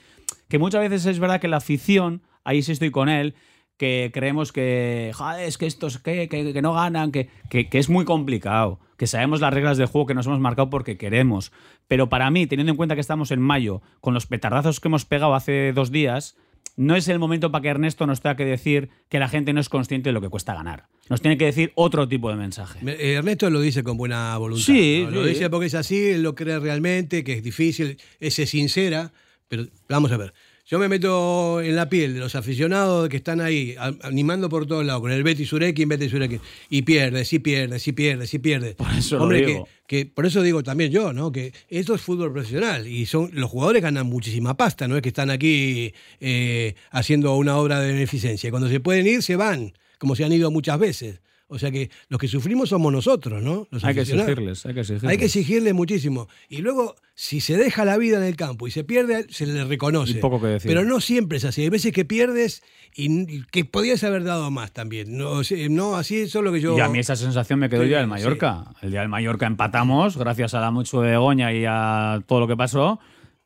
que muchas veces es verdad que la afición, ahí sí estoy con él, que creemos que, joder, es que estos que, que, que no ganan, que, que, es muy complicado, que sabemos las reglas del juego que nos hemos marcado porque queremos. Pero para mí, teniendo en cuenta que estamos en mayo, con los petardazos que hemos pegado hace dos días, no es el momento para que Ernesto nos tenga que decir que la gente no es consciente de lo que cuesta ganar. Nos tiene que decir otro tipo de mensaje. Me- eh, Ernesto lo dice con buena voluntad. Sí, ¿no? Lo sí. dice porque es así, él lo cree realmente, que es difícil, es sincera, pero vamos a ver. Yo me meto en la piel de los aficionados que están ahí animando por todos lados, con el Betty Surekin, Betty Surekin, y pierde, sí pierde, sí pierde, sí pierde. Por eso lo Hombre, digo. Que, que por eso digo también yo, ¿no? Que esto es fútbol profesional y son los jugadores ganan muchísima pasta, no es que están aquí eh, haciendo una obra de beneficencia. Cuando se pueden ir, se van, como se han ido muchas veces. O sea que los que sufrimos somos nosotros, ¿no? Los Hay que exigirles, hay que exigirles. Hay que exigirle muchísimo. Y luego, si se deja la vida en el campo y se pierde, se le reconoce. Y poco que decir. Pero no siempre es así. Hay veces que pierdes y, que podías haber dado más también. No, no así es lo que yo. Y a mí esa sensación me quedó Sí, el día del sí. Mallorca. El día del Mallorca empatamos, gracias a la mucho de Goña y a todo lo que pasó.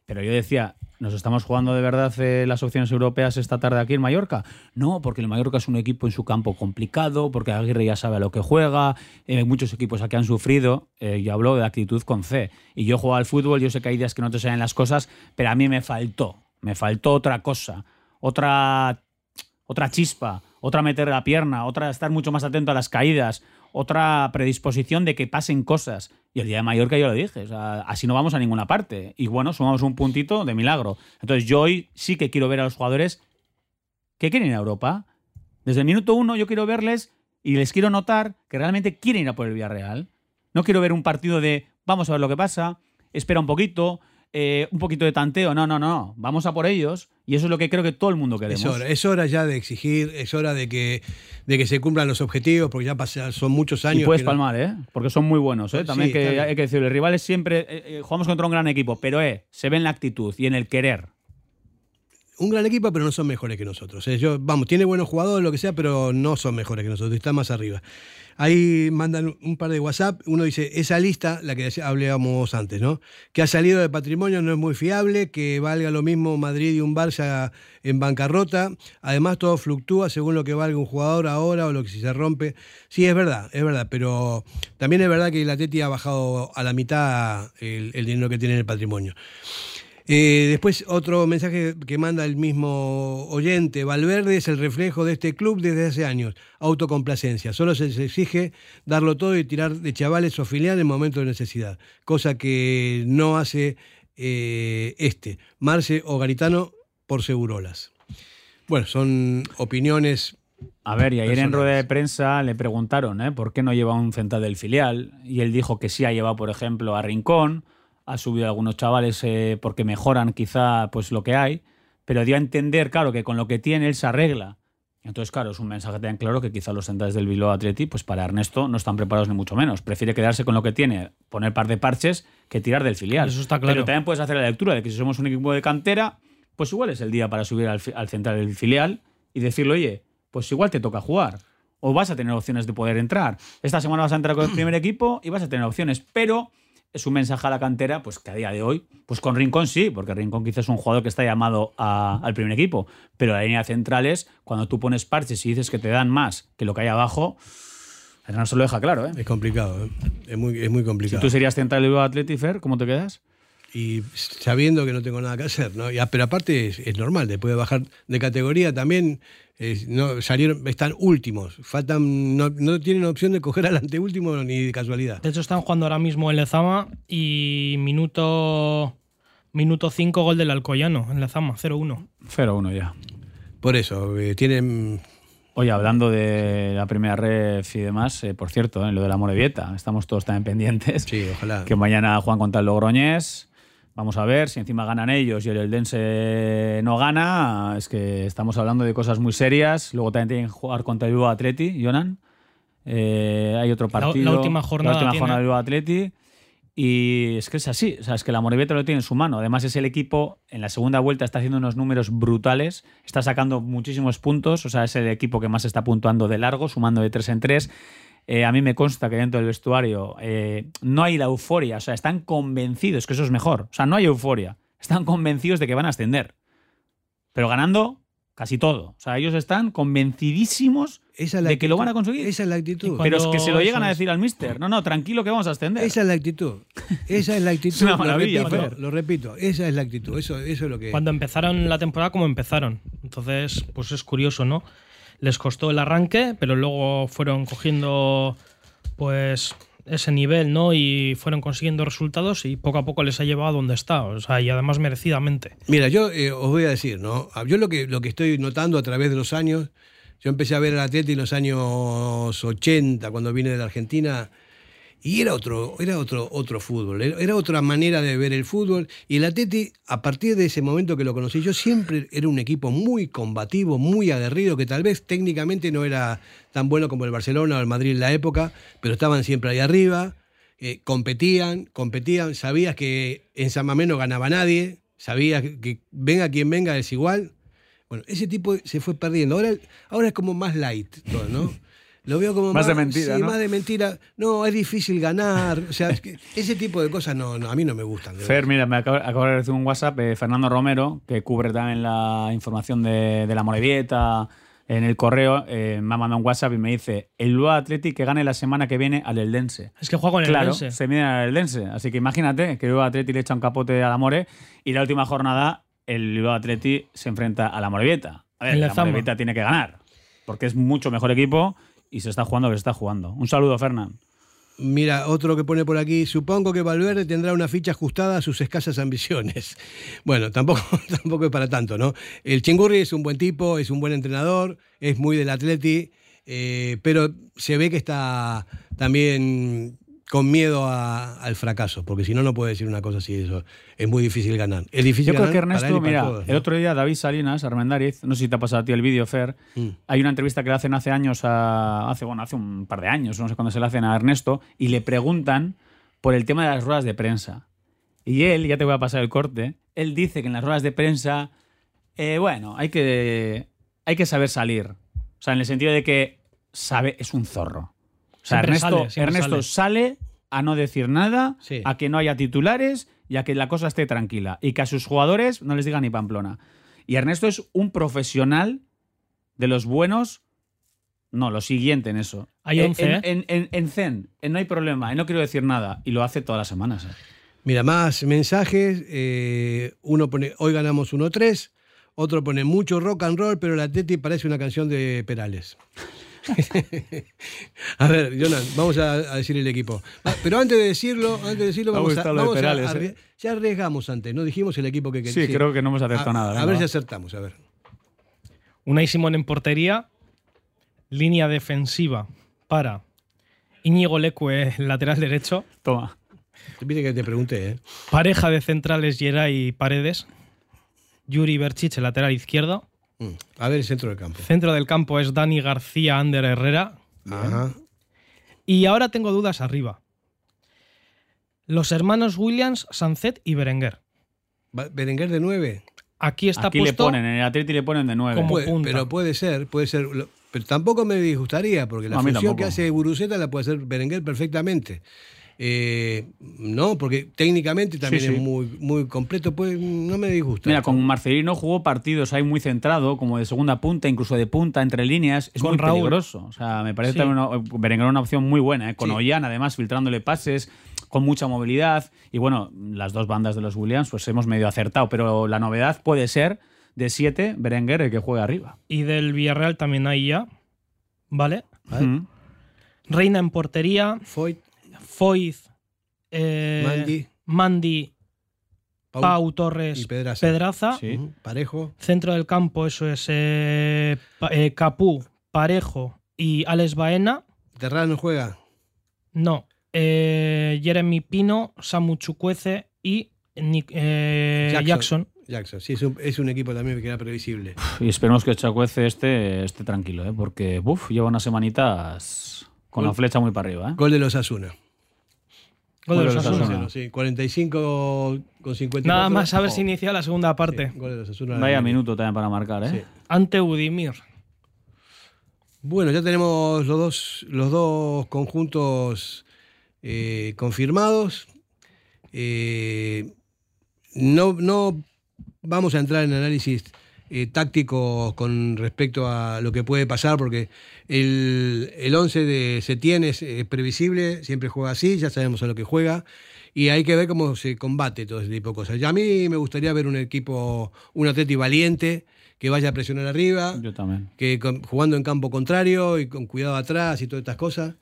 Pero yo decía, ¿nos estamos jugando de verdad eh, las opciones europeas esta tarde aquí en Mallorca? No, porque el Mallorca es un equipo en su campo complicado, porque Aguirre ya sabe a lo que juega, eh, muchos equipos aquí han sufrido, eh, yo hablo de actitud con C. Y yo juego al fútbol, yo sé que hay días que no te salen las cosas, pero a mí me faltó, me faltó otra cosa, otra otra chispa, otra meter la pierna, otra estar mucho más atento a las caídas, otra predisposición de que pasen cosas. Y el día de Mallorca yo lo dije, o sea, así no vamos a ninguna parte. Y bueno, sumamos un puntito de milagro. Entonces yo hoy sí que quiero ver a los jugadores que quieren ir a Europa. Desde el minuto uno yo quiero verles y les quiero notar que realmente quieren ir a por el Villarreal. No quiero ver un partido de vamos a ver lo que pasa, espera un poquito, eh, un poquito de tanteo. No, no, no. Vamos a por ellos. Y eso es lo que creo que todo el mundo queremos. Es hora, es hora ya de exigir, es hora de que, de que se cumplan los objetivos, porque ya pasa- son muchos años. Y puedes que no- palmar, ¿eh? Porque son muy buenos, ¿eh? Sí, También que hay que decirlo. El rival es siempre. eh, eh, jugamos contra un gran equipo, pero eh, se ve en la actitud y en el querer. Un gran equipo, pero no son mejores que nosotros. Eh, yo, vamos, tiene buenos jugadores, lo que sea, pero no son mejores que nosotros, está más arriba. Ahí mandan un par de WhatsApp, uno dice, esa lista, la que hablábamos antes, ¿no? Que ha salido de patrimonio no es muy fiable, que valga lo mismo Madrid y un Barça en bancarrota. Además, todo fluctúa según lo que valga un jugador ahora o lo que si se rompe. Sí, es verdad, es verdad, pero también es verdad que el Atleti ha bajado a la mitad el dinero que tiene en el patrimonio. Eh, después otro mensaje que manda el mismo oyente, Valverde es el reflejo de este club desde hace años, autocomplacencia, solo se les exige darlo todo y tirar de chavales o filial en momentos de necesidad, cosa que no hace eh, este, Marce o Garitano por segurolas. Bueno, son opiniones A ver, y ayer en rueda de prensa le preguntaron ¿eh? por qué no lleva un central del filial. Y él dijo que sí ha llevado, por ejemplo, a Rincón, ha subido a algunos chavales eh, porque mejoran quizá pues lo que hay, pero dio a entender, claro, que con lo que tiene él se arregla. Entonces, claro, es un mensaje tan claro que quizá los centrales del Bilbao Atleti, pues para Ernesto no están preparados ni mucho menos. Prefiere quedarse con lo que tiene, poner par de parches, que tirar del filial. Eso está claro. Pero también puedes hacer la lectura de que si somos un equipo de cantera, pues igual es el día para subir al, al central del filial y decirle, oye, pues igual te toca jugar. O vas a tener opciones de poder entrar. Esta semana vas a entrar con el primer equipo y vas a tener opciones. Pero es un mensaje a la cantera, pues que a día de hoy, pues con Rincón sí, porque Rincón quizás es un jugador que está llamado a- al primer equipo. Pero la línea central es, cuando tú pones parches y dices que te dan más que lo que hay abajo, Ernesto lo deja claro, ¿eh? Es complicado, ¿eh? es, muy, es muy Si complicado. tú serías central del Bilbao Athletic, Fer, ¿cómo te quedas? Y sabiendo que no tengo nada que hacer, ¿no? Y, pero aparte es, es normal, después de bajar de categoría también es- no, salieron, están últimos, faltan, no, no tienen opción de coger al anteúltimo ni de casualidad. De hecho, están jugando ahora mismo en Lezama y minuto minuto 5 gol del Alcoyano en Lezama, 0-1. 0-1 ya. Por eso, eh, tienen Oye, hablando de la primera ref y demás, eh, por cierto, en lo de la Morevieta, estamos todos también pendientes. Sí, ojalá. Que mañana juegan contra el Logroñés. Vamos a ver si encima ganan ellos y el Eldense no gana. Es que estamos hablando de cosas muy serias. Luego también tienen que jugar contra el Bilbao Atleti, Jonan. Eh, hay otro La- la partido. última jornada La última jornada del Bilbao Atleti. Y es que es así, o sea, es que la Morevieta lo tiene en su mano. Además, es el equipo en la segunda vuelta está haciendo unos números brutales, está sacando muchísimos puntos, o sea, es el equipo que más está puntuando de largo, sumando de tres en tres. Eh, a mí me consta que dentro del vestuario eh, no hay la euforia, o sea, están convencidos, que eso es mejor, o sea, no hay euforia, están convencidos de que van a ascender, pero ganando casi todo, o sea, ellos están convencidísimos esa es la de que lo van a conseguir. Esa es la actitud. Pero es que se lo llegan a decir al mister. No, no, tranquilo que vamos a ascender. Esa es la actitud. Esa es la actitud. Es una lo maravilla, repito, Fer. lo repito, esa es la actitud. Eso, eso es lo que. Cuando empezaron la temporada como empezaron. Entonces, pues es curioso, ¿no? Les costó el arranque, pero luego fueron cogiendo pues ese nivel, ¿no? Y fueron consiguiendo resultados y poco a poco les ha llevado a donde está. O sea, y además merecidamente. Mira, yo eh, os voy a decir, ¿no? Yo lo que, lo que estoy notando a través de los años, yo empecé a ver al Atleti en los años 80, cuando vine de la Argentina, y era otro, era otro, otro fútbol, era otra manera de ver el fútbol. Y el Atleti, a partir de ese momento que lo conocí, yo siempre era un equipo muy combativo, muy aguerrido, que tal vez técnicamente no era tan bueno como el Barcelona o el Madrid en la época, pero estaban siempre ahí arriba, eh, competían, competían, sabías que en San Mamés no ganaba nadie, sabías que, que venga quien venga es igual. Bueno, ese tipo se fue perdiendo. Ahora, ahora es como más light todo, ¿no? Lo veo como Más de mentira, sí, ¿no? más de mentira. No, es difícil ganar. O sea, es que ese tipo de cosas no, no, a mí no me gustan. Fer, mira, me acabo, acabo de recibir un WhatsApp de Fernando Romero, que cubre también la información de, de la Morevieta en el correo. eh, me ha mandado un WhatsApp y me dice: el Lua Athletic que gane la semana que viene al Eldense. Es que juega con el Claro, Eldense. se miden al Eldense. Así que imagínate que el Bilbao Athletic le echa un capote a la More y la última jornada el Bilbao Athletic se enfrenta a la Morevieta. A ver, la Lezama. Morevieta tiene que ganar. porque es mucho mejor equipo y se está jugando que se está jugando. Un saludo, Fernán. Mira, otro que pone por aquí, supongo que Valverde tendrá una ficha ajustada a sus escasas ambiciones. Bueno, tampoco, tampoco es para tanto, ¿no? El Chingurri es un buen tipo, es un buen entrenador, es muy del Atleti, eh, pero se ve que está también con miedo a- al fracaso, porque si no, no puede decir una cosa así, eso es muy difícil ganar. Es difícil Yo creo que Ernesto, mira, todos, ¿no? el otro día David Salinas, Armendáriz, no sé si te ha pasado a ti el vídeo, Fer, Mm. hay una entrevista que le hacen hace años, a, hace, bueno, hace un par de años, no sé cuándo se le hacen a Ernesto, y le preguntan por el tema de las ruedas de prensa. Y él, ya te voy a pasar el corte, él dice que en las ruedas de prensa, eh, bueno, hay que, hay que saber salir. O sea, en el sentido de que sabe, es un zorro. O sea, Siempre Ernesto, sale, siempre Ernesto sale a no decir nada, Sí. a que no haya titulares y a que la cosa esté tranquila. Y que a sus jugadores no les diga ni Pamplona. Y Ernesto es un profesional de los buenos. No, lo siguiente en eso. Hay En- 11, en, ¿eh? en, en- en Zen, en no hay problema, en no quiero decir nada. Y lo hace todas las semanas. ¿eh? Mira, más mensajes. eh, uno pone, hoy ganamos 1-3. Otro pone, mucho rock and roll, pero la Teti parece una canción de Perales. a ver, Jonan, vamos a, a decir el equipo. Pero antes de decirlo, antes de decirlo, vamos a, de vamos a Perales, ¿eh? Ya arriesgamos antes, no dijimos el equipo que Sí, queríamos. creo que no hemos acertado a, nada. A ver si acertamos, a ver. Unai Simón en portería. Línea defensiva para Íñigo Leque, lateral derecho. Toma. Viste que te pregunté, ¿eh? Pareja de centrales Geray Paredes. Yuri Berchiche, lateral izquierdo. A ver el centro del campo. Centro del campo es Dani García, Ander Herrera. Ajá. Y ahora tengo dudas arriba. Los hermanos Williams, Sancet y Berenguer. Berenguer de 9. Aquí está Aquí le puesto. ponen, en el Atleti le ponen de nueve. Como Puede- punta. pero puede ser, puede ser. Pero tampoco me disgustaría, porque la No, función que hace Guruceta la puede hacer Berenguer perfectamente. Eh, no, porque técnicamente también Sí, sí. es muy, muy completo, pues no me disgusta. Mira, con Marcelino jugó partidos ahí muy centrado, como de segunda punta, incluso de punta, entre líneas. Es Con muy Raúl. peligroso. O sea, me parece Sí. también una, Berenguer una opción muy buena, ¿eh? con Sí. Ollán, además, filtrándole pases, con mucha movilidad. Y bueno, las dos bandas de los Williams, pues hemos medio acertado. Pero la novedad puede ser de siete, Berenguer el que juega arriba. Y del Villarreal también hay ya. ¿Vale? Reina en portería. Foyt, Foyz. eh, Mandy, Mandi, Pau, Pau Torres, y Pedraza. Pedraza. Sí. Ujú, Parejo. Centro del campo, eso es eh, Pa- eh, Capú, Parejo y Alex Baena. Terrano juega. No. eh, Jeremy Pino, Samu Chukwueze y Nick- eh, Jackson. Jackson. Jackson. Sí, es un, es un equipo también que era previsible. Y esperemos que Chacuece esté, esté tranquilo, ¿eh? porque uf, lleva unas semanitas con la flecha muy para arriba. ¿eh? Gol de los Asuna. Gol de los Gol de los Asuna. Asuna. Sí, 45 con 54. Nada más a ver Oh, si inicia la segunda parte. sí, gol de los Asuna. Vaya minuto también para marcar. ¿eh? Sí. Ante Udimir. Bueno, ya tenemos los dos, los dos conjuntos eh, confirmados. Eh, no, no vamos a entrar en análisis eh, táctico con respecto a lo que puede pasar, porque el, el 11 de Setién es eh, previsible, siempre juega así, ya sabemos a lo que juega, y hay que ver cómo se combate todo ese tipo de cosas. Y a mí me gustaría ver un equipo, un Atleti valiente, que vaya a presionar arriba, Yo también. que jugando en campo contrario y con cuidado atrás y todas estas cosas,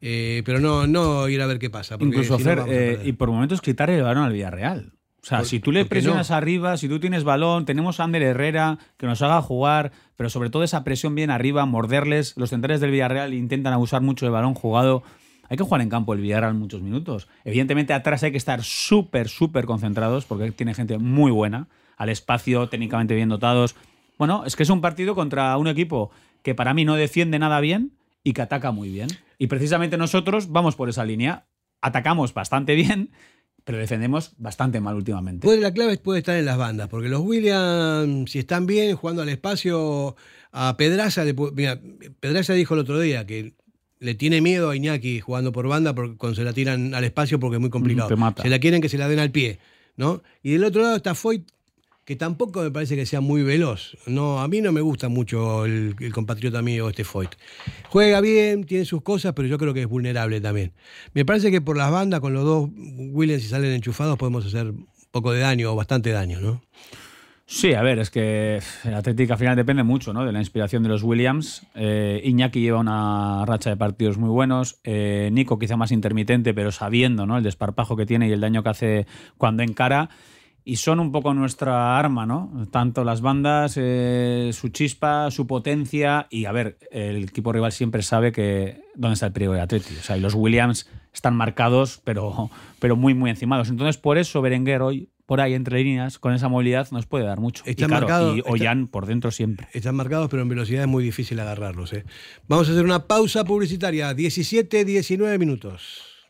eh, pero no, no ir a ver qué pasa. Incluso si no a eh, y por momentos quitarle el balón al Villarreal. O sea, Por- si tú le ¿por qué presionas no? arriba, si tú tienes balón, tenemos a Ander Herrera que nos haga jugar, pero sobre todo esa presión bien arriba, morderles. Los centrales del Villarreal intentan abusar mucho del balón jugado. Hay que jugar en campo el Villarreal muchos minutos. Evidentemente, atrás hay que estar súper, súper concentrados porque tiene gente muy buena, al espacio, técnicamente bien dotados. Bueno, es que es un partido contra un equipo que para mí no defiende nada bien y que ataca muy bien. Y precisamente nosotros vamos por esa línea. Atacamos bastante bien, pero defendemos bastante mal últimamente. Puede- la clave puede estar en las bandas, porque los Williams, si están bien jugando al espacio, a Pedraza, le mira, Pedraza dijo el otro día que le tiene miedo a Iñaki jugando por banda porque cuando se la tiran al espacio porque es muy complicado. Te mata. Se la quieren que se la den al pie, ¿no? Y del otro lado está Foyt, que tampoco me parece que sea muy veloz. No, a mí no me gusta mucho el, compatriota mío, este Foyt. Juega bien, tiene sus cosas, pero yo creo que es vulnerable también. Me parece que por las bandas, con los dos Williams, si salen enchufados, podemos hacer un poco de daño o bastante daño, ¿no? Sí, a ver, es que el Atlético al final depende mucho ¿no? de la inspiración de los Williams. Eh, Iñaki lleva una racha de partidos muy buenos. Eh, Nico quizá más intermitente, pero sabiendo ¿no? el desparpajo que tiene y el daño que hace cuando encara. Y son un poco nuestra arma, ¿no? Tanto las bandas, eh, su chispa, su potencia. Y a ver, el equipo rival siempre sabe que dónde está el peligro de Atleti. O sea, y los Williams están marcados, pero, pero muy, muy encimados. Entonces, por eso Berenguer hoy por ahí entre líneas, con esa movilidad, nos puede dar mucho. Están y, claro, marcados- y está- Ollán por dentro siempre. Están marcados, pero en velocidad es muy difícil agarrarlos. ¿eh? Vamos a hacer una pausa publicitaria. 17, 19 minutos.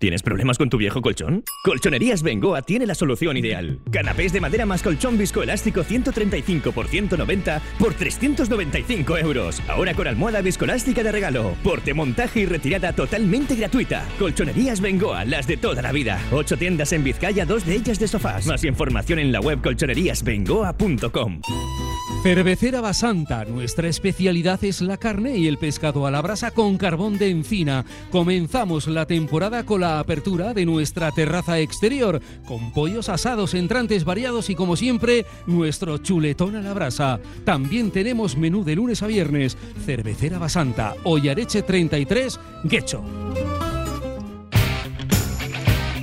¿Tienes problemas con tu viejo colchón? Colchonerías Bengoa tiene la solución ideal. Canapés de madera más colchón viscoelástico 135 por 190 por 395 euros. Ahora con almohada viscoelástica de regalo. Porte, montaje y retirada totalmente gratuita. Colchonerías Bengoa, las de toda la vida. Ocho tiendas en Vizcaya, dos de ellas de sofás. Más información en la web colchoneríasbengoa.com. Cervecera Basanta, nuestra especialidad es la carne y el pescado a la brasa con carbón de encina. Comenzamos la temporada con la apertura de nuestra terraza exterior, con pollos asados, entrantes variados y como siempre, nuestro chuletón a la brasa. También tenemos menú de lunes a viernes. Cervecera Basanta, Ollareche 33, Guecho.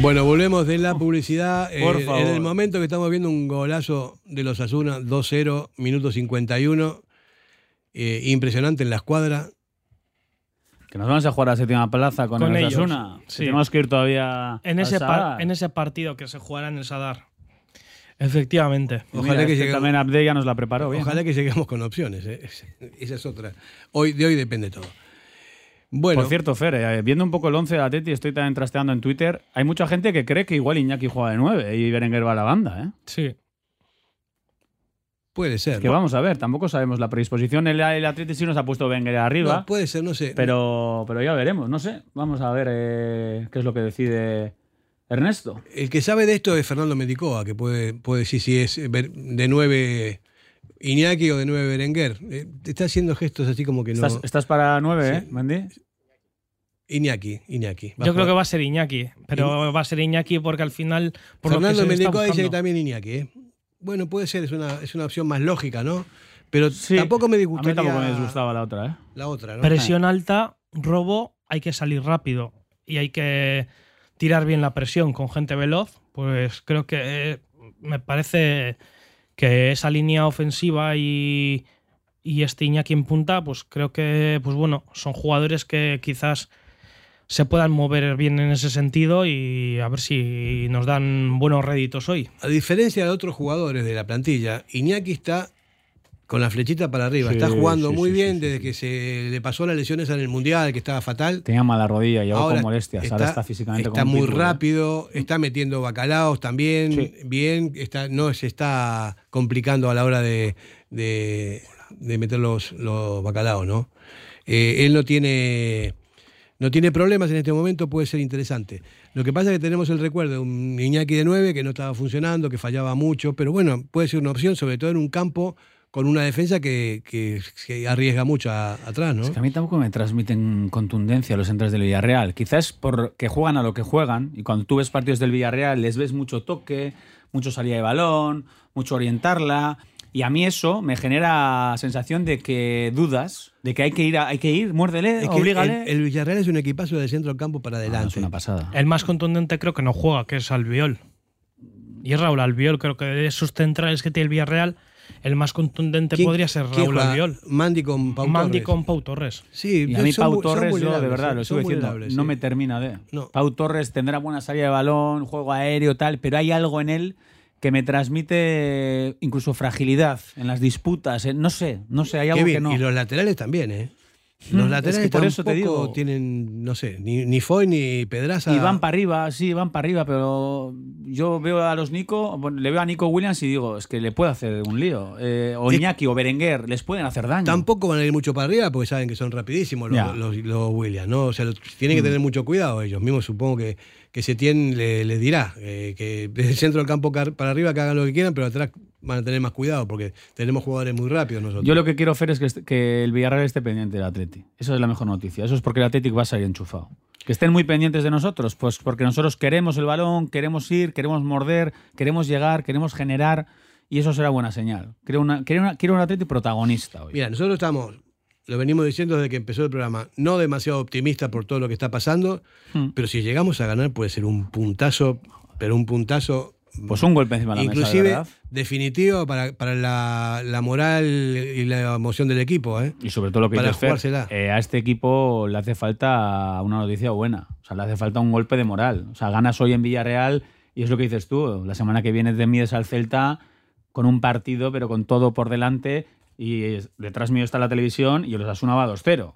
Bueno, volvemos de la publicidad. Eh, Por en favor. el momento que estamos viendo un golazo de los Asuna, 2-0, minuto 51. eh, impresionante en la escuadra. Que nos vamos a jugar a la séptima plaza con, Con el ellos, Osasuna. sí. Tenemos que ir todavía En ese, Sadar. en ese partido que se jugará en el Sadar. Efectivamente. Ojalá mira, que es lleguemos- también Abde ya nos la preparó bien. Ojalá que lleguemos con opciones. eh. Esa es otra. Hoy, de hoy depende todo. Bueno, Por cierto, Fer, eh, viendo un poco el 11 de Atleti, estoy también trasteando en Twitter, hay mucha gente que cree que igual Iñaki juega de 9 y Berenguer va a la banda, ¿eh? Sí. puede ser. Que ¿no? vamos a ver, tampoco sabemos la predisposición. El, el Atleti sí nos ha puesto Berenguer arriba, No, puede ser, no sé. pero, pero ya veremos, no sé. Vamos a ver eh, qué es lo que decide Ernesto. El que sabe de esto es Fernando Medicoa, que puede, puede decir si es ver- de 9 Iñaki o de 9 Berenguer. Eh, te está haciendo gestos así como que no. ¿Estás, estás para 9, Sí. eh, Mandy? Iñaki, Iñaki. Yo a creo que va a ser Iñaki, pero va a ser Iñaki porque al final. Por Fernando Medicoa dice que también Iñaki. ¿eh? Bueno, puede ser, es una, es una opción más lógica, ¿no? Pero Sí, tampoco me A mí disgustaría tampoco me disgustaba la otra, ¿eh? la otra, ¿no? Presión alta, robo, hay que salir rápido y hay que tirar bien la presión con gente veloz. Pues creo que eh, me parece que esa línea ofensiva y, y este Iñaki en punta, pues creo que, pues bueno, son jugadores que quizás se puedan mover bien en ese sentido y a ver si nos dan buenos réditos hoy. A diferencia de otros jugadores de la plantilla, Iñaki está con la flechita para arriba. Sí, está jugando sí, muy sí, bien desde que se le pasó las lesiones en el Mundial, que estaba fatal. Tenía mala rodilla, llegó Ahora con molestias. ahora está físicamente está muy ¿eh? rápido, está metiendo bacalaos también, bien, está, no se está complicando a la hora de, de- de meter los, los bacalaos, ¿no? Eh, él no tiene, no tiene problemas en este momento, puede ser interesante. Lo que pasa es que tenemos el recuerdo de un Iñaki de 9 que no estaba funcionando, que fallaba mucho, pero bueno, puede ser una opción, sobre todo en un campo con una defensa que, que- que arriesga mucho a- atrás, ¿no? Es que a mí tampoco me transmiten contundencia los centros del Villarreal. Quizás porque juegan a lo que juegan y cuando tú ves partidos del Villarreal les ves mucho toque, mucho salida de balón, mucho orientarla. Y a mí eso me genera sensación de que dudas, de que hay que ir, a- hay que ir, muérdele, Es que oblígale. el, el Villarreal es un equipazo de centro del campo para Ah, adelante. es una pasada. El más contundente creo que no juega, que es Albiol. Y es Raúl Albiol, creo que de esos centrales que tiene el Villarreal, el más contundente ¿Quién- podría ser Raúl? Albiol. Mandy con Pau Mandy Torres. con Pau Torres. Sí, Y a mí son Pau Torres, yo de verdad, sí, lo sigo diciendo, no sí. me termina de. No. Pau Torres tendrá buena salida de balón, juego aéreo, tal, pero hay algo en él que me transmite incluso fragilidad en las disputas. eh, No sé, no sé, hay algo Qué que bien, no. Y los laterales también, ¿eh? Los Mm, laterales es que por eso te tampoco digo. tienen, no sé, ni, ni Foy ni Pedraza. Y van para arriba, sí, van para arriba, pero yo veo a los Nico, le veo a Nico Williams y digo, es que le puede hacer un lío. Eh, o Iñaki o Berenguer, les pueden hacer daño. Tampoco van a ir mucho para arriba porque saben que son rapidísimos los, los, los Williams, ¿no? O sea, tienen que Mm. tener mucho cuidado ellos mismos. Supongo que, que Setién le, les dirá eh, que desde el centro del campo para arriba que hagan lo que quieran, pero atrás van a tener más cuidado porque tenemos jugadores muy rápidos nosotros. Yo lo que quiero, Fer, es que, que el Villarreal esté pendiente del Atleti. Esa es la mejor noticia. Eso es porque el Atlético va a salir enchufado. Que estén muy pendientes de nosotros, pues porque nosotros queremos el balón, queremos ir, queremos morder, queremos llegar, queremos generar, y eso será buena señal. Quiero, una, quiero, una- quiero un Atleti protagonista hoy. Mira, nosotros estamos, lo venimos diciendo desde que empezó el programa, no demasiado optimistas por todo lo que está pasando, Mm. pero si llegamos a ganar puede ser un puntazo, pero un puntazo Pues un golpe encima de la mesa, inclusive verdad. definitivo para, para la, la moral y la emoción del equipo. ¿eh? Y sobre todo lo que Para dices, Fer, jugársela. eh, a este equipo le hace falta una noticia buena. O sea, le hace falta un golpe de moral. O sea, ganas hoy en Villarreal y es lo que dices tú. La semana que viene te mides al Celta con un partido, pero con todo por delante. Y detrás mío está la televisión y los Asuna va 2-0. O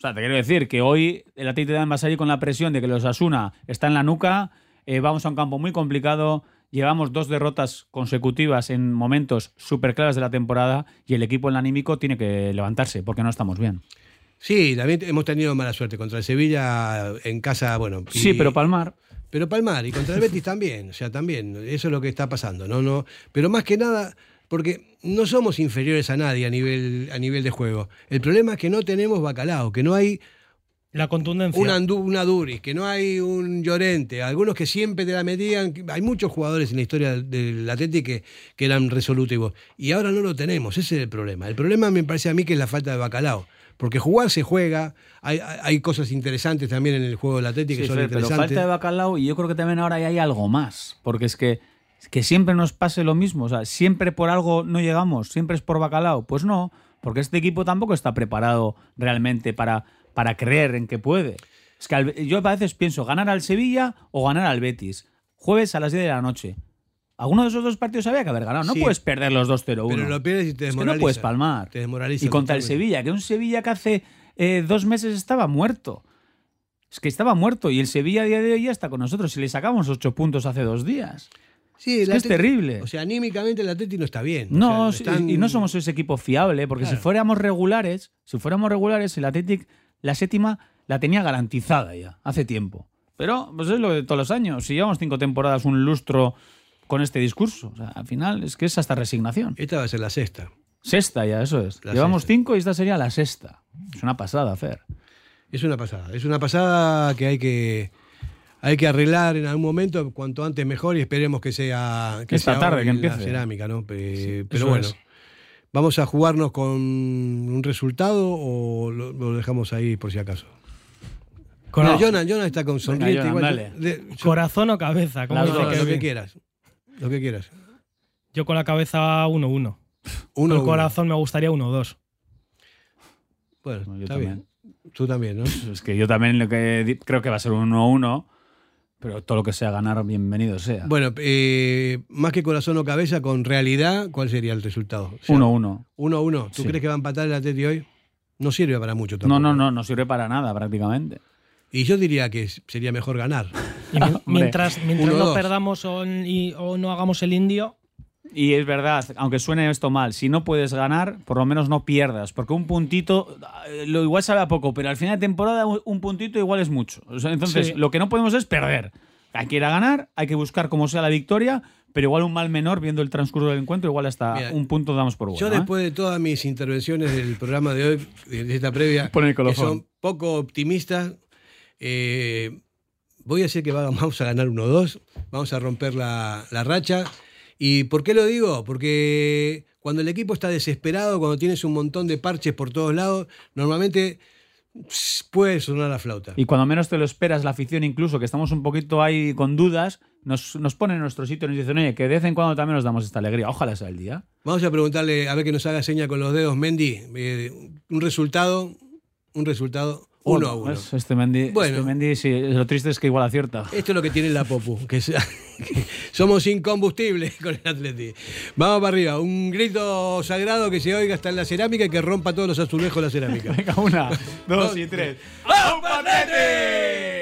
sea, te quiero decir que hoy el Atlético de Madrid va a salir con la presión de que los Asuna está en la nuca. eh, vamos a un campo muy complicado. Llevamos dos derrotas consecutivas en momentos súper claves de la temporada y el equipo en el anímico tiene que levantarse porque no estamos bien. Sí, también hemos tenido mala suerte contra el Sevilla en casa, bueno. y- Sí, pero Palmar. Pero Palmar y contra el Betis también, o sea, también, eso es lo que está pasando, ¿no? no Pero más que nada, porque no somos inferiores a nadie a nivel, a nivel de juego. El problema es que no tenemos bacalao, que no hay La contundencia. un, Andu- una Duris, que no hay un Llorente, algunos que siempre te la metían. Hay muchos jugadores en la historia del Atlético que, que eran resolutivos. Y ahora no lo tenemos, ese es el problema. El problema me parece a mí que es la falta de bacalao. Porque jugar se juega, hay, hay- cosas interesantes también en el juego del Atlético Sí, que son Fer, pero interesantes. falta de bacalao y yo creo que también ahora hay algo más. Porque es que, es que siempre nos pase lo mismo. O sea, siempre por algo no llegamos, siempre es por bacalao. Pues no, porque este equipo tampoco está preparado realmente para, para creer en que puede. Es que al- yo a veces pienso ganar al Sevilla o ganar al Betis. Jueves a las 10 de la noche. Alguno de esos dos partidos había que haber ganado. No Sí. puedes perder los 2-0-1. Pero lo pierdes y te Es que desmoraliza. no puedes palmar. Te desmoraliza Y contra el. Sevilla, que un Sevilla que hace eh, dos meses estaba muerto. Es que estaba muerto y el Sevilla a día de hoy ya está con nosotros. Si le sacamos ocho puntos hace dos días. Sí, es que es Atleti- terrible. O sea, anímicamente el Atlético no está bien. No, O sea, sí, están- y no somos ese equipo fiable, porque si fuéramos regulares, si fuéramos regulares, el Athletic, la séptima, la tenía garantizada ya, hace tiempo. Pero, pues es lo de todos los años. Si llevamos cinco temporadas, un lustro con este discurso. O sea, al final es que es hasta resignación. Esta va a ser la sexta. Sexta ya, eso es. La Llevamos sexta. cinco y esta sería la sexta. Es una pasada, Fer. Es una pasada. Es una pasada que hay que hay que arreglar en algún momento, cuanto antes mejor, y esperemos que sea que Esta sea tarde que la empiece. cerámica, ¿no? Pe- Pero bueno. es. ¿Vamos a jugarnos con un resultado o lo, lo dejamos ahí por si acaso? Cora- Mira, Jonan, Jonan está con sonrisa Corazón o cabeza. como dice dos, lo que quieras. Lo que quieras. Yo con la cabeza 1-1. Uno, Con el uno. corazón me gustaría 1-2. Bueno, Yo está también. bien. Tú también, ¿no? Es que yo también lo que creo que va a ser un 1-1. Pero todo lo que sea ganar, bienvenido sea. Bueno, eh, más que corazón o cabeza, con realidad, ¿cuál sería el resultado? O sea, 1-1. 1-1. ¿Tú Sí. crees que va a empatar el Atleti hoy? No sirve para mucho No, tampoco. no, no, no sirve para nada prácticamente. Y yo diría que sería mejor ganar. Y mi- mientras mientras no 1-2. perdamos o, y- o no hagamos el indio, Y es verdad, aunque suene esto mal, si no puedes ganar, por lo menos no pierdas, porque un puntito, eh, lo igual sabe a poco, pero al final de temporada un un puntito igual es mucho. Entonces, Sí. lo que no podemos es perder. Hay que ir a ganar, hay que buscar como sea la victoria, pero igual un mal menor viendo el transcurso del encuentro, igual hasta Mira, un punto damos por bueno. Yo ¿eh? después de todas mis intervenciones del programa de hoy, de esta previa, que son poco optimistas, eh, voy a decir que va- vamos a ganar 1-2, vamos a romper la, la racha. ¿Y por qué lo digo? Porque cuando el equipo está desesperado, cuando tienes un montón de parches por todos lados, normalmente puede sonar la flauta. Y cuando menos te lo esperas, la afición incluso, que estamos un poquito ahí con dudas, nos, nos pone en nuestro sitio y nos dicen, oye, que de vez en cuando también nos damos esta alegría. Ojalá sea el día. Vamos a preguntarle, a ver que nos haga seña con los dedos, Mendy, eh, un resultado, un resultado 1 a 1. ¿Ves? Este Mendy, Bueno. este Mendy, sí, lo triste es que igual acierta. Esto es lo que tiene la Popu, que, sea- que somos incombustibles con el Atleti. Vamos para arriba, un grito sagrado que se oiga hasta en la cerámica y que rompa todos los azulejos de la cerámica. Venga, una, dos y tres. ¡Vamos, Atleti!